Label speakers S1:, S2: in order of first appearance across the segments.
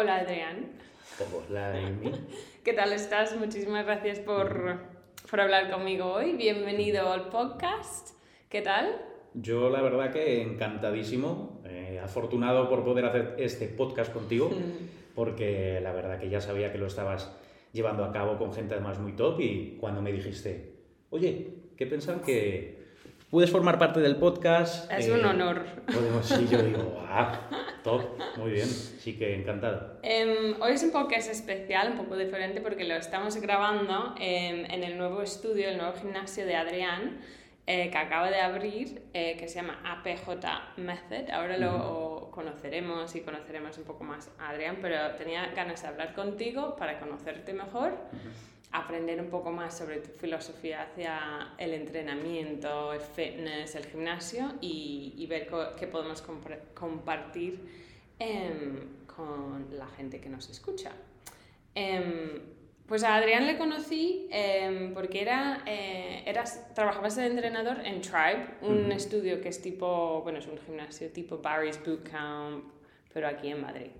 S1: Hola Adrián.
S2: Hola Amy.
S1: ¿Qué tal estás? Muchísimas gracias por, por hablar conmigo hoy. Bienvenido al podcast. ¿Qué tal?
S2: Yo la verdad que encantadísimo, eh, afortunado por poder hacer este podcast contigo, porque la verdad que ya sabía que lo estabas llevando a cabo con gente además muy top y cuando me dijiste, oye, ¿qué pensan que puedes formar parte del podcast?
S1: Es un
S2: Eh,
S1: honor.
S2: Podemos, sí, yo digo, ah, top, muy bien, sí que encantado.
S1: Em, hoy es un podcast especial, un poco diferente, porque lo estamos grabando em, en el nuevo estudio, el nuevo gimnasio de Adrián, eh, que acaba de abrir, eh, que se llama APJ Method. Ahora lo conoceremos y conoceremos un poco más a Adrián, pero tenía ganas de hablar contigo para conocerte mejor, aprender un poco más sobre tu filosofía hacia el entrenamiento, el fitness, el gimnasio y, y ver qué podemos compre- compartir em, con la gente que nos escucha. Em, pues a Adrián le conocí em, porque era, eh, eras, trabajabas de entrenador en Tribe, un estudio que es tipo, bueno, es un gimnasio tipo Barry's Bootcamp, pero aquí en Madrid.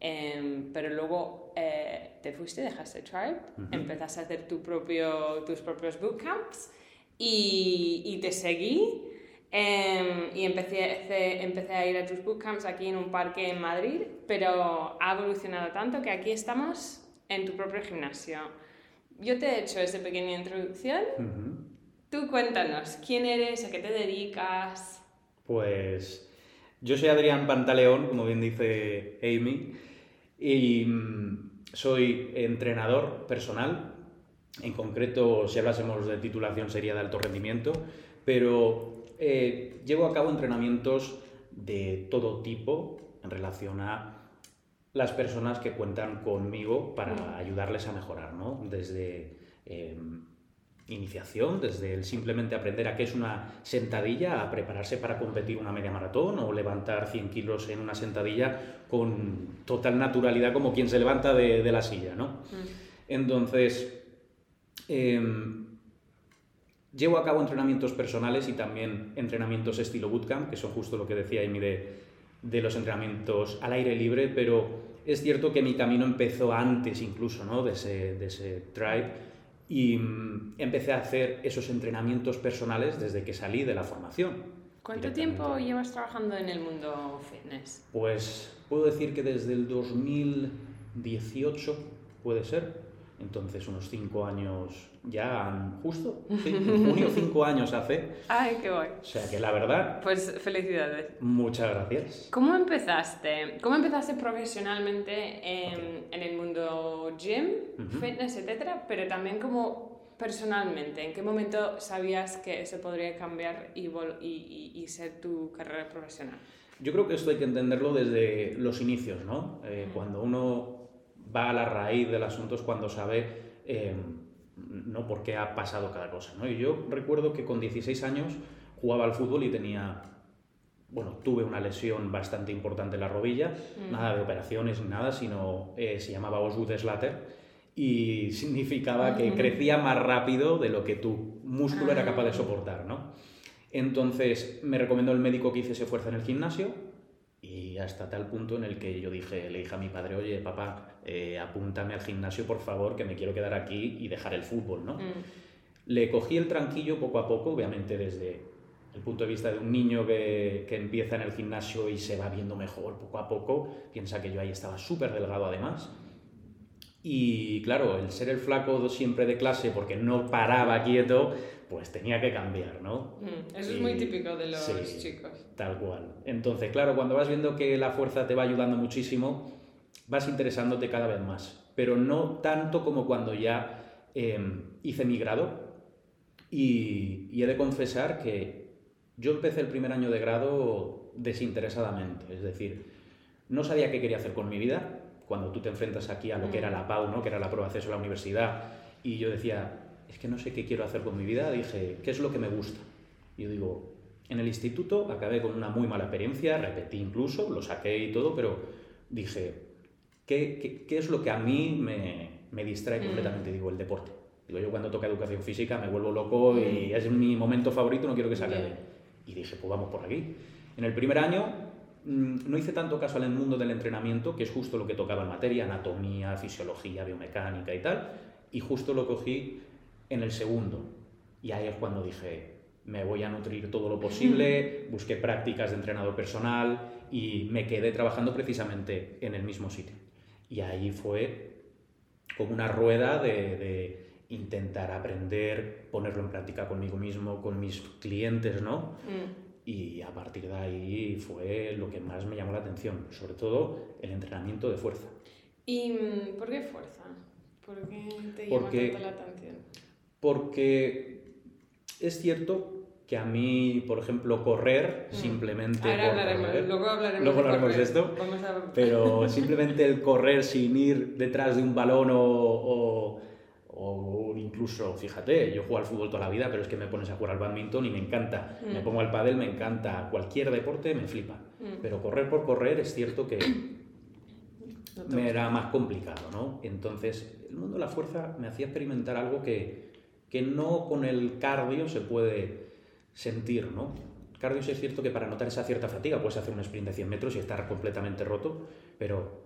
S1: Em, pero luego eh, te fuiste, dejaste Tribe,
S2: Ujú.
S1: empezaste a hacer tu propio, tus propios bootcamps y, y te seguí. em, y empecé, empecé a ir a tus bootcamps aquí en un parque en Madrid, pero ha evolucionado tanto que aquí estamos en tu propio gimnasio. Yo te he hecho esa pequeña introducción. Tú cuéntanos, ¿quién eres? ¿A qué te dedicas?
S2: Pues yo soy Adrián Pantaleón, como bien dice Amy, y mm, soy entrenador personal. En concreto, si hablásemos de titulación sería de alto rendimiento, pero eh, llevo a cabo entrenamientos de todo tipo en relación a las personas que cuentan conmigo para ayudarles a mejorar, ¿no? Desde eh, iniciación, desde el simplemente aprender a qué es una sentadilla, a prepararse para competir una media maratón o levantar 100 kilos en una sentadilla con total naturalidad como quien se levanta de, de la silla, ¿no? Entonces, em, llevo a cabo entrenamientos personales y también entrenamientos estilo bootcamp, que son justo lo que decía Amy de, de los entrenamientos al aire libre, pero es cierto que mi camino empezó antes incluso ¿no? de, ese, de ese tribe y mm, empecé a hacer esos entrenamientos personales desde que salí de la formación.
S1: ¿Cuánto tiempo llevas trabajando en el mundo fitness?
S2: Pues puedo decir que desde el 2018 puede ser. Entonces unos cinco años ya justo, sí, en junio cinco años hace.
S1: ¡Ay, qué guay!
S2: O sea que la verdad,
S1: Pues felicidades.
S2: muchas gracias.
S1: ¿Cómo empezaste? ¿Cómo empezaste profesionalmente en, en el mundo gym, fitness, etcétera? Pero también como personalmente. ¿En qué momento sabías que eso podría cambiar y, vol- y- y- y ser tu carrera profesional?
S2: Yo creo que esto hay que entenderlo desde los inicios, ¿no? Eh, cuando uno va a la raíz del asunto es cuando sabe eh, no por qué ha pasado cada cosa, ¿no? Y yo recuerdo que con 16 años jugaba al fútbol y tenía, bueno, tuve una lesión bastante importante en la rodilla, nada de operaciones ni nada, sino eh, se llamaba Osgood Slater y significaba que crecía más rápido de lo que tu músculo era capaz de soportar, ¿no? Entonces me recomendó el médico que hiciese fuerza en el gimnasio y hasta tal punto en el que yo dije, le dije a mi padre, oye papá, eh, apúntame al gimnasio por favor, que me quiero quedar aquí y dejar el fútbol, ¿no?
S1: Mm.
S2: Le cogí el tranquillo poco a poco, obviamente desde el punto de vista de un niño que, que empieza en el gimnasio y se va viendo mejor poco a poco, piensa que yo ahí estaba súper delgado además. Y claro, el ser el flaco siempre de clase porque no paraba quieto, pues tenía que cambiar, ¿no?
S1: Mm, Eso es muy típico de los
S2: sí,
S1: chicos.
S2: Tal cual. Entonces, claro, cuando vas viendo que la fuerza te va ayudando muchísimo, vas interesándote cada vez más. Pero no tanto como cuando ya eh, hice mi grado. Y, y he de confesar que yo empecé el primer año de grado desinteresadamente. Es decir, no sabía qué quería hacer con mi vida. Cuando tú te enfrentas aquí a lo que era la PAU, ¿no? que era la prueba de acceso a la universidad, y yo decía, es que no sé qué quiero hacer con mi vida, dije, ¿qué es lo que me gusta? Y yo digo, en el instituto acabé con una muy mala experiencia, repetí incluso, lo saqué y todo, pero dije, ¿qué, qué, qué es lo que a mí me, me distrae completamente? Digo, el deporte. Digo, yo cuando toca educación física me vuelvo loco y es mi momento favorito, no quiero que se acabe.
S1: Bien.
S2: Y dije, pues vamos por aquí. En el primer año mm, no hice tanto caso al mundo del entrenamiento, que es justo lo que tocaba en materia, anatomía, fisiología, biomecánica y tal, y justo lo cogí en el segundo. Y ahí es cuando dije, me voy a nutrir todo lo posible, busqué prácticas de entrenador personal y me quedé trabajando precisamente en el mismo sitio. Y ahí fue como una rueda de, intentar aprender, ponerlo en práctica conmigo mismo, con mis clientes, ¿no? Mm. Y a partir de ahí fue lo que más me llamó la atención, sobre todo el entrenamiento de fuerza.
S1: ¿Y mm, por qué fuerza? ¿Por qué te llama tanto la atención?
S2: Porque es cierto que a mí, por ejemplo, correr, mm. simplemente...
S1: Ahora hablaremos, luego hablaremos,
S2: luego hablaremos de, esto, pero simplemente el correr sin ir detrás de un balón o, o, incluso, fíjate, yo juego al fútbol toda la vida, pero es que me pones a jugar al badminton y me encanta, me mm. pongo al pádel, me encanta, cualquier deporte me flipa, mm. pero correr por correr es cierto que me era más complicado, ¿no? Entonces, el mundo de la fuerza me hacía experimentar algo que, que no con el cardio se puede sentir, ¿no? Cardio es cierto que para notar esa cierta fatiga puedes hacer un sprint de 100 metros y estar completamente roto, pero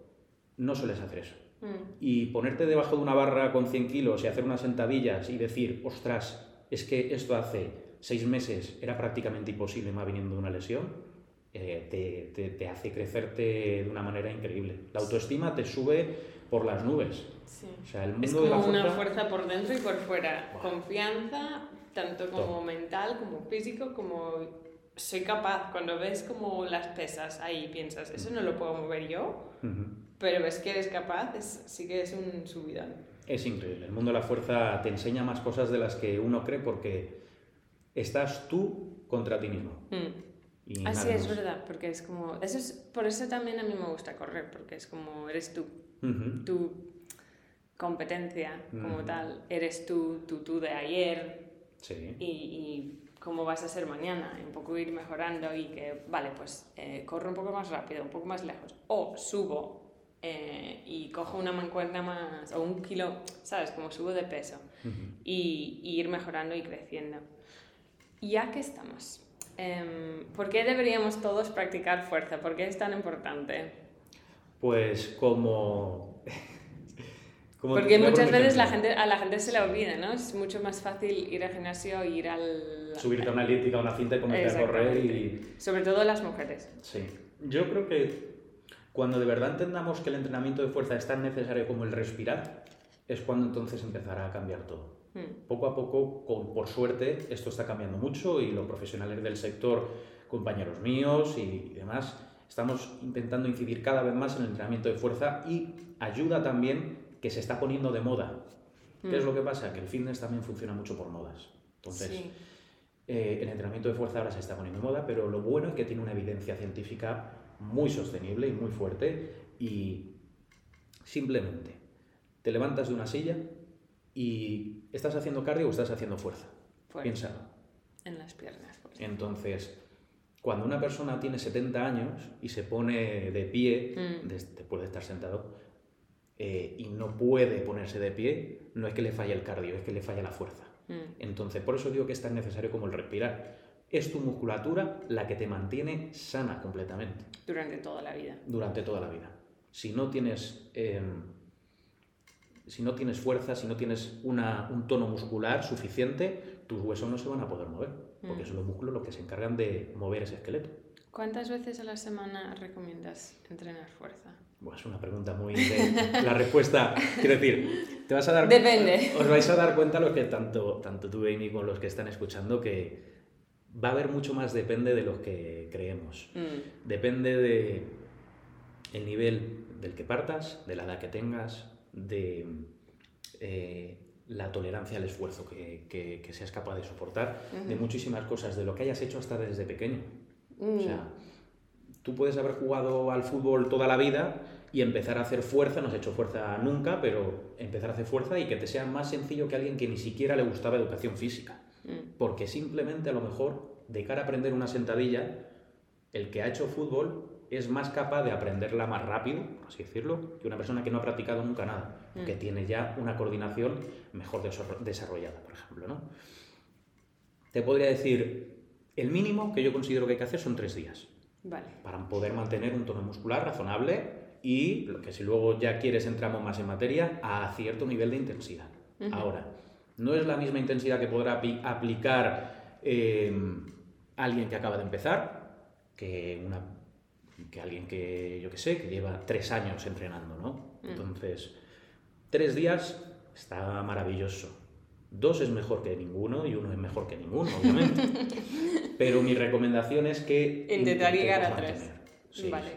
S2: no sueles hacer eso. Mm. Y ponerte debajo de una barra con 100 kilos y hacer unas sentadillas y decir, ostras, es que esto hace seis meses era prácticamente imposible, más viniendo de una lesión, eh, te, te, hace crecerte de una manera increíble. La autoestima te sube por las nubes.
S1: Sí. O sea, el mundo es como una fuerza por dentro y por fuera. Confianza, tanto como mental, como físico, como soy capaz. Cuando ves como las pesas ahí piensas, eso no lo puedo mover yo, pero ves que eres capaz, es, sí que es un subidón.
S2: Es increíble. El mundo de la fuerza te enseña más cosas de las que uno cree porque estás tú contra ti mismo.
S1: Mm. Así es verdad, porque es como, eso es, por eso también a mí me gusta correr, porque es como eres tú, tu competencia como tal, eres tú, tú, tú de ayer, y, cómo vas a ser mañana, un poco ir mejorando y que, vale, pues eh, corro un poco más rápido, un poco más lejos, o subo eh, y cojo una mancuerna más, o un kilo, ¿sabes? Como subo de peso y, ir mejorando y creciendo. Ya que estamos, em, ¿por qué deberíamos todos practicar fuerza? ¿Por qué es tan importante?
S2: Pues como
S1: porque muchas veces la gente, a la gente se le olvida, ¿no? Es mucho más fácil ir al gimnasio, ir al...
S2: Subirte a una elíptica, a una cinta y comenzar a correr y...
S1: Sobre todo las mujeres.
S2: Sí. Yo creo que cuando de verdad entendamos que el entrenamiento de fuerza es tan necesario como el respirar, es cuando entonces empezará a cambiar todo. Hmm. Poco a poco, con, por suerte, esto está cambiando mucho y los profesionales del sector, compañeros míos y demás, estamos intentando incidir cada vez más en el entrenamiento de fuerza y ayuda también que se está poniendo de moda. ¿Qué es mm. lo que pasa? Que el fitness también funciona mucho por modas. Entonces, eh, el entrenamiento de fuerza ahora se está poniendo de moda, pero lo bueno es que tiene una evidencia científica muy sostenible y muy fuerte y simplemente te levantas de una silla y estás haciendo cardio o estás haciendo fuerza. Piénsalo.
S1: En las piernas.
S2: Entonces, cuando una persona tiene 70 años y se pone de pie, mm. después de estar sentado, eh, y no puede ponerse de pie, no es que le falle el cardio, es que le falla la fuerza. Mm. Entonces, por eso digo que es tan necesario como el respirar. Es tu musculatura la que te mantiene sana completamente.
S1: Durante toda la vida.
S2: Durante toda la vida. Si no tienes, em, si no tienes fuerza, si no tienes una, un tono muscular suficiente, tus huesos no se van a poder mover, porque mm. son los músculos los que se encargan de mover ese esqueleto.
S1: ¿Cuántas veces a la semana recomiendas entrenar fuerza?
S2: Es una pregunta muy... la respuesta, quiero decir, te vas a dar...
S1: Depende.
S2: Os vais a dar cuenta lo que tanto, tanto tú, Amy, como los que están escuchando, que va a haber mucho más depende de lo que creemos. Mm. Depende de el nivel del que partas, de la edad que tengas, de eh, la tolerancia al esfuerzo que, que, seas capaz de soportar, de muchísimas cosas, de lo que hayas hecho hasta desde pequeño. O sea, mm tú puedes haber jugado al fútbol toda la vida y empezar a hacer fuerza, no has hecho fuerza nunca, pero empezar a hacer fuerza y que te sea más sencillo que alguien que ni siquiera le gustaba educación física. Mm. Porque simplemente a lo mejor, de cara a aprender una sentadilla, el que ha hecho fútbol es más capaz de aprenderla más rápido, por así decirlo, que una persona que no ha practicado nunca nada, mm. que tiene ya una coordinación mejor desarrollada, por ejemplo. ¿no? Te podría decir, el mínimo que yo considero que hay que hacer son tres días
S1: Vale.
S2: Para poder mantener un tono muscular razonable y, lo que si luego ya quieres entramos más en materia, a cierto nivel de intensidad. Ahora, no es la misma intensidad que podrá aplicar eh, alguien que acaba de empezar que, una, que alguien que, yo que sé, que lleva tres años entrenando, ¿no?
S1: Mm.
S2: Entonces, tres días está maravilloso. Dos es mejor que ninguno y uno es mejor que ninguno, obviamente. Pero mi recomendación es que...
S1: Intentar llegar a tres. vale.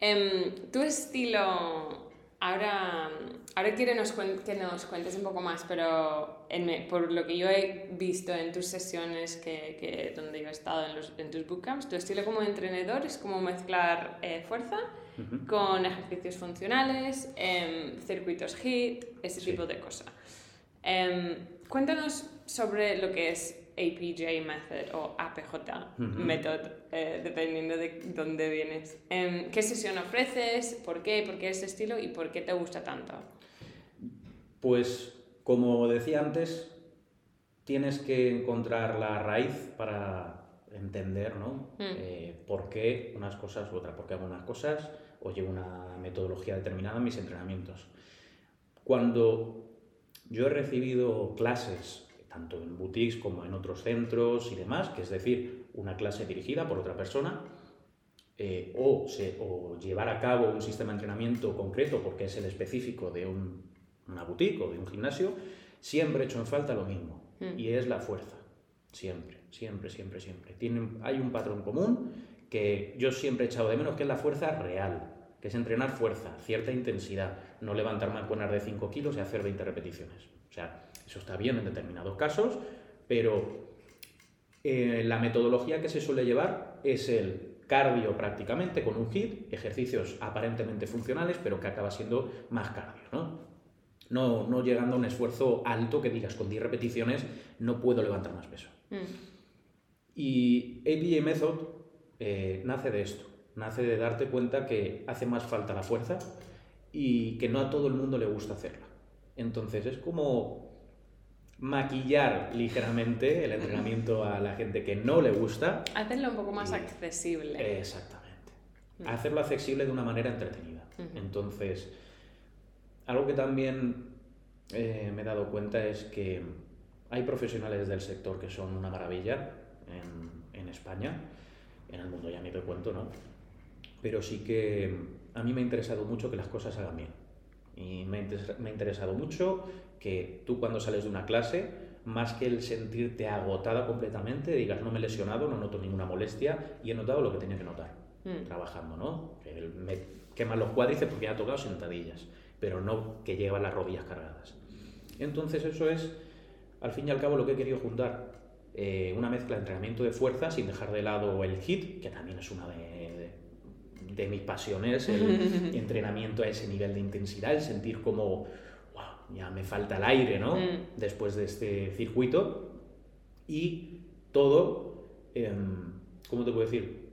S1: Em, tu estilo Ahora, ahora quiero que nos cuentes un poco más, pero por lo que yo he visto en tus sesiones que, que donde yo he estado en, los, en tus bootcamps, tu estilo como entrenador es como mezclar eh, fuerza con ejercicios funcionales, em, circuitos HIT, ese tipo de cosas. Em, cuéntanos sobre lo que es APJ Method o APJ Method, eh, dependiendo de dónde vienes. Em, ¿Qué sesión ofreces? ¿Por qué? ¿Por qué ese estilo? ¿Y por qué te gusta tanto?
S2: Pues, como decía antes, tienes que encontrar la raíz para entender ¿no? Mm. Eh, por qué unas cosas u otras, por qué hago unas cosas o llevo una metodología determinada en mis entrenamientos. Cuando yo he recibido clases tanto en boutiques como en otros centros y demás, que es decir, una clase dirigida por otra persona, eh, o, llevar a cabo un sistema de entrenamiento concreto porque es el específico de una boutique o de un gimnasio, siempre he hecho en falta lo mismo, mm. y es la fuerza, siempre, siempre, siempre, siempre. Tienen, hay un patrón común que yo siempre he echado de menos, que es la fuerza real, que es entrenar fuerza, cierta intensidad, no levantar mancuernas de 5 kilos y hacer 20 repeticiones. O sea, eso está bien en determinados casos, pero eh, la metodología que se suele llevar es el cardio prácticamente con un HIT, ejercicios aparentemente funcionales, pero que acaba siendo más cardio, ¿no? No, llegando a un esfuerzo alto que digas con 10 repeticiones no puedo levantar más peso. Mm. Y APA Method eh, nace de esto, nace de darte cuenta que hace más falta la fuerza y que no a todo el mundo le gusta hacerla. Entonces es como maquillar ligeramente el entrenamiento a la gente que no le gusta.
S1: Hacerlo un poco más accesible.
S2: Exactamente. Mm. Hacerlo accesible de una manera entretenida. Entonces, algo que también eh, me he dado cuenta es que hay profesionales del sector que son una maravilla en, en España, en el mundo ya ni te cuento, ¿no? Pero sí que a mí me ha interesado mucho que las cosas hagan bien. Y me ha interesado mucho que tú cuando sales de una clase, más que el sentirte agotada completamente, digas, no me he lesionado, no noto ninguna molestia y he notado lo que tenía que notar mm. trabajando, ¿no? Que me queman los cuádriceps porque ha tocado sentadillas, pero no que lleva las rodillas cargadas. Entonces eso es, al fin y al cabo, lo que he querido juntar. Eh, una mezcla de entrenamiento de fuerza sin dejar de lado el HIT, que también es una de, de mis pasiones, el entrenamiento a ese nivel de intensidad, el sentir como ya me falta el aire, ¿no? Mm. Después de este circuito. Y todo, em, ¿cómo te puedo decir?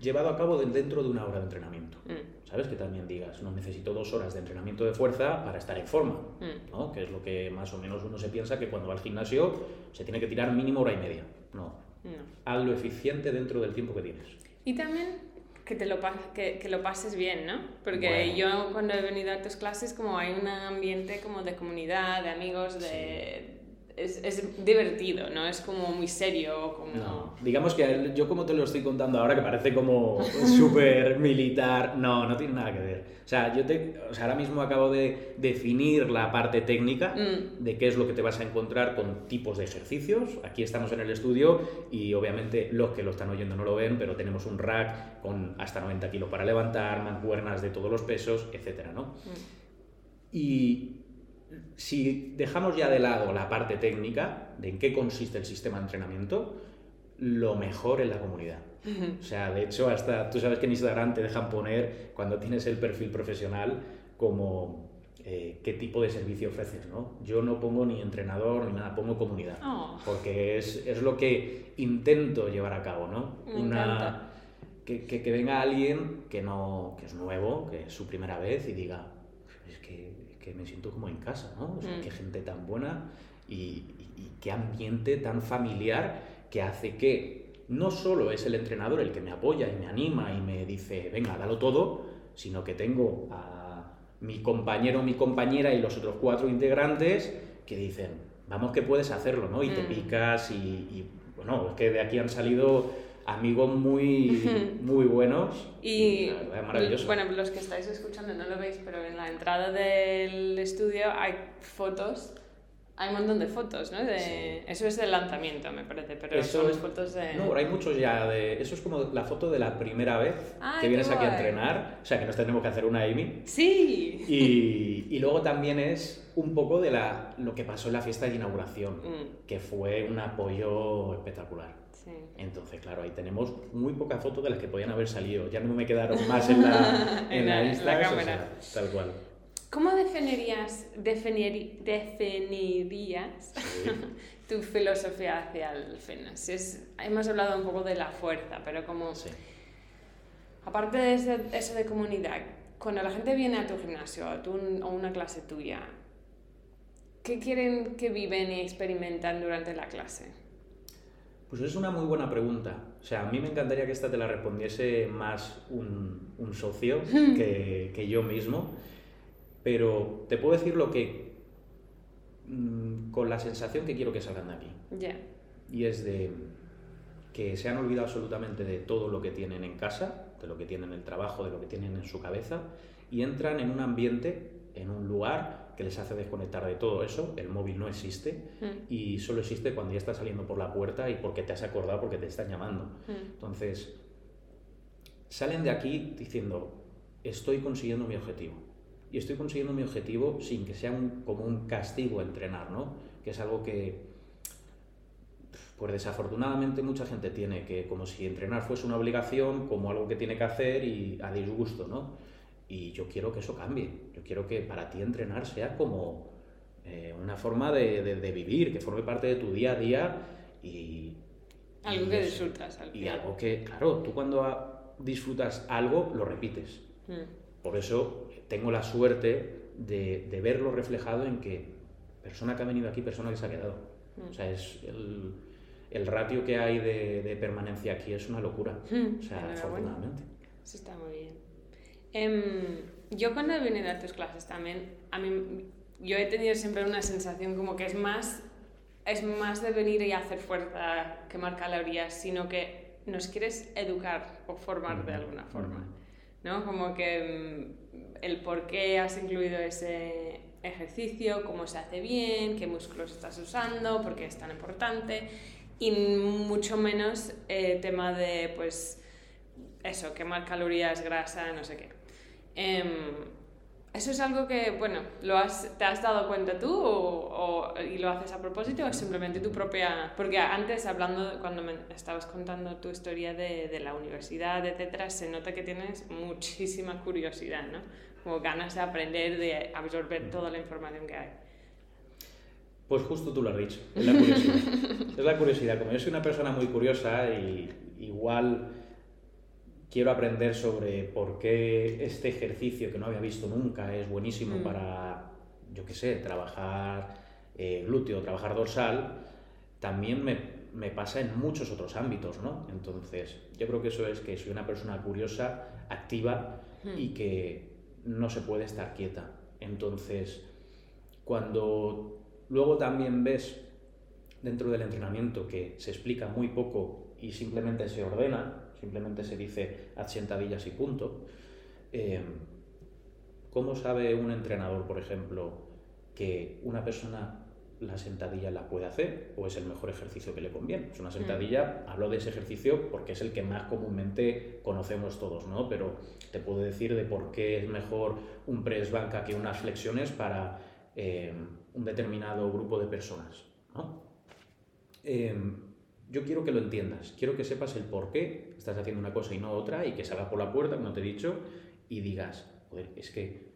S2: Llevado a cabo dentro de una hora de entrenamiento. Mm. ¿Sabes? Que también digas, no necesito dos horas de entrenamiento de fuerza para estar en forma, mm. ¿no? Que es lo que más o menos uno se piensa que cuando va al gimnasio se tiene que tirar mínimo hora y media. No. no. Haz lo eficiente dentro del tiempo que tienes.
S1: Y también que, te lo, que, que, lo pases bien, ¿no? Porque yo cuando he venido a tus clases como hay un ambiente como de comunidad, de amigos, de, es, es, divertido, ¿no? Es como muy serio. Como...
S2: No, digamos que yo como te lo estoy contando ahora, que parece como súper militar, no, no tiene nada que ver. O sea, yo te, o sea, ahora mismo acabo de definir la parte técnica mm. de qué es lo que te vas a encontrar con tipos de ejercicios. Aquí estamos en el estudio y obviamente los que lo están oyendo no lo ven, pero tenemos un rack con hasta 90 kilos para levantar, mancuernas de todos los pesos, etcétera, ¿no? Mm. Y si dejamos ya de lado la parte técnica de en qué consiste el sistema de entrenamiento, lo mejor es la comunidad. O sea, de hecho, hasta tú sabes que en Instagram te dejan poner, cuando tienes el perfil profesional, como eh, qué tipo de servicio ofreces, ¿no? Yo no pongo ni entrenador ni nada, pongo comunidad. Oh. Porque es, es, lo que intento llevar a cabo, ¿no? Una, que, que, que, venga alguien que, no, que es nuevo, que es su primera vez y diga, es que me siento como en casa, ¿no? O sea, mm. qué gente tan buena y, qué ambiente tan familiar que hace que no solo es el entrenador el que me apoya y me anima y me dice, venga, dalo todo, sino que tengo a mi compañero, mi compañera y los otros cuatro integrantes que dicen, vamos que puedes hacerlo, ¿no? Y te
S1: Mm.
S2: picas y, y, bueno, es que de aquí han salido amigos muy, muy buenos.
S1: Y
S2: maravilloso.
S1: bueno, los que estáis escuchando no lo veis, pero en la entrada del estudio hay fotos, hay un montón de fotos, ¿no? De,
S2: Sí.
S1: Eso es del lanzamiento, me parece, pero
S2: Eso-
S1: son las fotos de...
S2: No, hay muchos ya de... Eso es como la foto de la primera vez
S1: Ay,
S2: que vienes aquí a entrenar, o sea que nos tenemos que hacer una Amy.
S1: Sí.
S2: Y, y luego también es un poco de la, lo que pasó en la fiesta de inauguración,
S1: Mm,
S2: que fue un apoyo espectacular.
S1: sí.
S2: Entonces, claro, ahí tenemos muy pocas fotos de las que podían haber salido. Ya no me quedaron más en la, en
S1: En
S2: la
S1: la- en la
S2: Insta, o sea,
S1: cámara.
S2: tal cual.
S1: ¿Cómo definirías, definiri- definirías
S2: Sí.
S1: tu filosofía hacia el fitness? Es, hemos hablado un poco de la fuerza, pero como...
S2: Sí.
S1: Aparte de ese- eso de comunidad, cuando la gente viene a tu gimnasio a tu- o una clase tuya, ¿qué quieren que viven y experimentan durante la clase?
S2: Pues es una muy buena pregunta. O sea, a mí me encantaría que esta te la respondiese más un, un socio que, que yo mismo, pero te puedo decir lo que, mm, con la sensación que quiero que salgan de aquí.
S1: Ya.
S2: Y es de que se han olvidado absolutamente de todo lo que tienen en casa, de lo que tienen en el trabajo, de lo que tienen en su cabeza, y entran en un ambiente, en un lugar que les hace desconectar de todo eso. El móvil no existe
S1: Mm,
S2: y solo existe cuando ya estás saliendo por la puerta y porque te has acordado, porque te están llamando.
S1: mm,
S2: Entonces, salen de aquí diciendo, estoy consiguiendo mi objetivo. Y estoy consiguiendo mi objetivo sin que sea un- como un castigo entrenar, ¿no? Que es algo que, pues desafortunadamente mucha gente tiene, que como si entrenar fuese una obligación, como algo que tiene que hacer y a disgusto, ¿no? Y yo quiero que eso cambie. Yo quiero que para ti entrenar sea como eh, una forma de, de- de vivir, que forme parte de tu día a día y...
S1: Algo
S2: y
S1: que
S2: eso.
S1: disfrutas. al
S2: Y algo que, claro, tú cuando disfrutas algo, lo repites.
S1: Mm,
S2: Por eso tengo la suerte de, de verlo reflejado en que persona que ha venido aquí, persona que se ha quedado.
S1: Mm.
S2: O sea, es el, el ratio que hay de, de permanencia aquí es una locura.
S1: Mm,
S2: O sea, afortunadamente.
S1: Eso está muy bien. Em, yo cuando he venido a tus clases también, a mí, yo he tenido siempre una sensación como que es más, es más de venir y hacer fuerza, quemar calorías, sino que nos quieres educar o formar de
S2: Ujú,
S1: alguna forma. ¿No? Como que mm, el por qué has incluido ese ejercicio, cómo se hace bien, qué músculos estás usando, por qué es tan importante y mucho menos eh, tema de, pues, eso, quemar calorías, grasa, no sé qué. Em, ¿Eso es algo que, bueno, lo has, te has dado cuenta tú o, o- y lo haces a propósito o es simplemente tu propia... Porque antes, hablando, cuando me estabas contando tu historia de, de la universidad, etcétera, se nota que tienes muchísima curiosidad, ¿no? Como ganas de aprender, de absorber toda la información que hay.
S2: Pues justo tú lo has dicho, es la curiosidad. es la curiosidad. Como yo soy una persona muy curiosa y igual quiero aprender sobre por qué este ejercicio que no había visto nunca es buenísimo
S1: Mm.
S2: para, yo qué sé, trabajar eh, glúteo, trabajar dorsal, también me, me pasa en muchos otros ámbitos, ¿no? Entonces, yo creo que eso es que soy una persona curiosa, activa
S1: Mm.
S2: y que no se puede estar quieta. Entonces, cuando luego también ves dentro del entrenamiento que se explica muy poco y simplemente se ordena, simplemente se dice haz sentadillas y punto, eh, ¿cómo sabe un entrenador, por ejemplo, que una persona la sentadilla la puede hacer o es el mejor ejercicio que le conviene? Es una sentadilla, hablo de ese ejercicio porque es el que más comúnmente conocemos todos, ¿no? Pero te puedo decir de por qué es mejor un press banca que unas flexiones para eh, un determinado grupo de personas, ¿no? Eh, yo quiero que lo entiendas, quiero que sepas el por qué estás haciendo una cosa y no otra y que salgas por la puerta, como te he dicho, y digas, joder, es que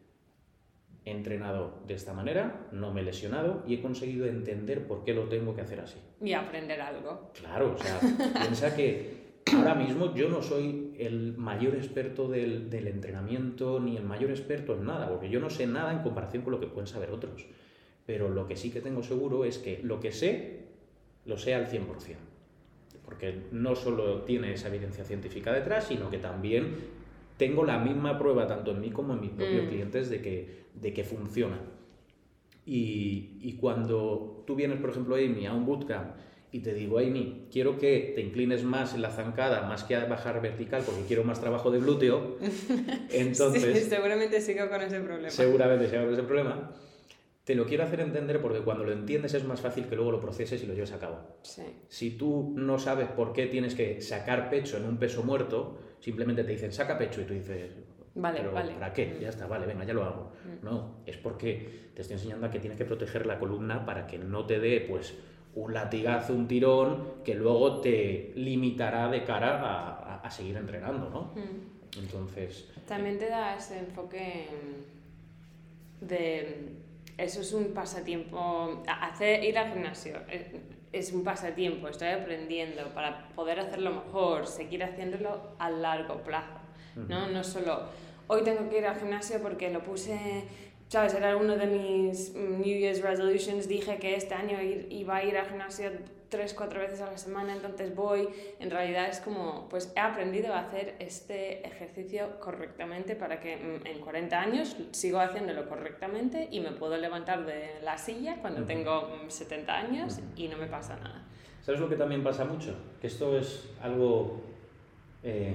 S2: he entrenado de esta manera, no me he lesionado y he conseguido entender por qué lo tengo que hacer así.
S1: Y aprender algo.
S2: Claro, o sea, piensa que ahora mismo yo no soy el mayor experto del, del entrenamiento ni el mayor experto en nada, porque yo no sé nada en comparación con lo que pueden saber otros. Pero lo que sí que tengo seguro es que lo que sé, lo sé al 100%. Porque no solo tiene esa evidencia científica detrás, sino que también tengo la misma prueba, tanto en mí como en mis propios
S1: Mm.
S2: clientes, de que, de que funciona. Y, y cuando tú vienes, por ejemplo, Amy, a un bootcamp y te digo, Amy, quiero que te inclines más en la zancada, más que a bajar vertical, porque quiero más trabajo de glúteo, entonces
S1: Sí, seguramente sigo con ese problema.
S2: seguramente se ese problema. Te lo quiero hacer entender porque cuando lo entiendes es más fácil que luego lo proceses y lo lleves a cabo.
S1: Sí.
S2: Si tú no sabes por qué tienes que sacar pecho en un peso muerto, simplemente te dicen saca pecho y tú dices,
S1: Vale,
S2: "¿Pero
S1: vale".
S2: ¿para qué?
S1: Mm.
S2: Ya está, vale, venga, ya lo hago. No, es porque te estoy enseñando a que tienes que proteger la columna para que no te dé pues un latigazo, un tirón que luego te limitará de cara a, a- a seguir entrenando, ¿no?
S1: Mm.
S2: Entonces,
S1: También te da ese enfoque mm, de eso es un pasatiempo, hacer ir al gimnasio es, es un pasatiempo, estoy aprendiendo para poder hacerlo mejor, seguir haciéndolo a largo plazo, ¿no? No solo hoy tengo que ir al gimnasio porque lo puse, sabes, era uno de mis mm, New Year's resolutions, dije que este año iba a ir al gimnasio tres, cuatro veces a la semana, entonces voy. En realidad es como, pues he aprendido a hacer este ejercicio correctamente para que mm, en 40 años sigo haciéndolo correctamente y me puedo levantar de la silla cuando tengo mm, 70 años
S2: Ujú.
S1: y no me pasa nada.
S2: ¿Sabes lo que también pasa mucho? Que esto es algo eh,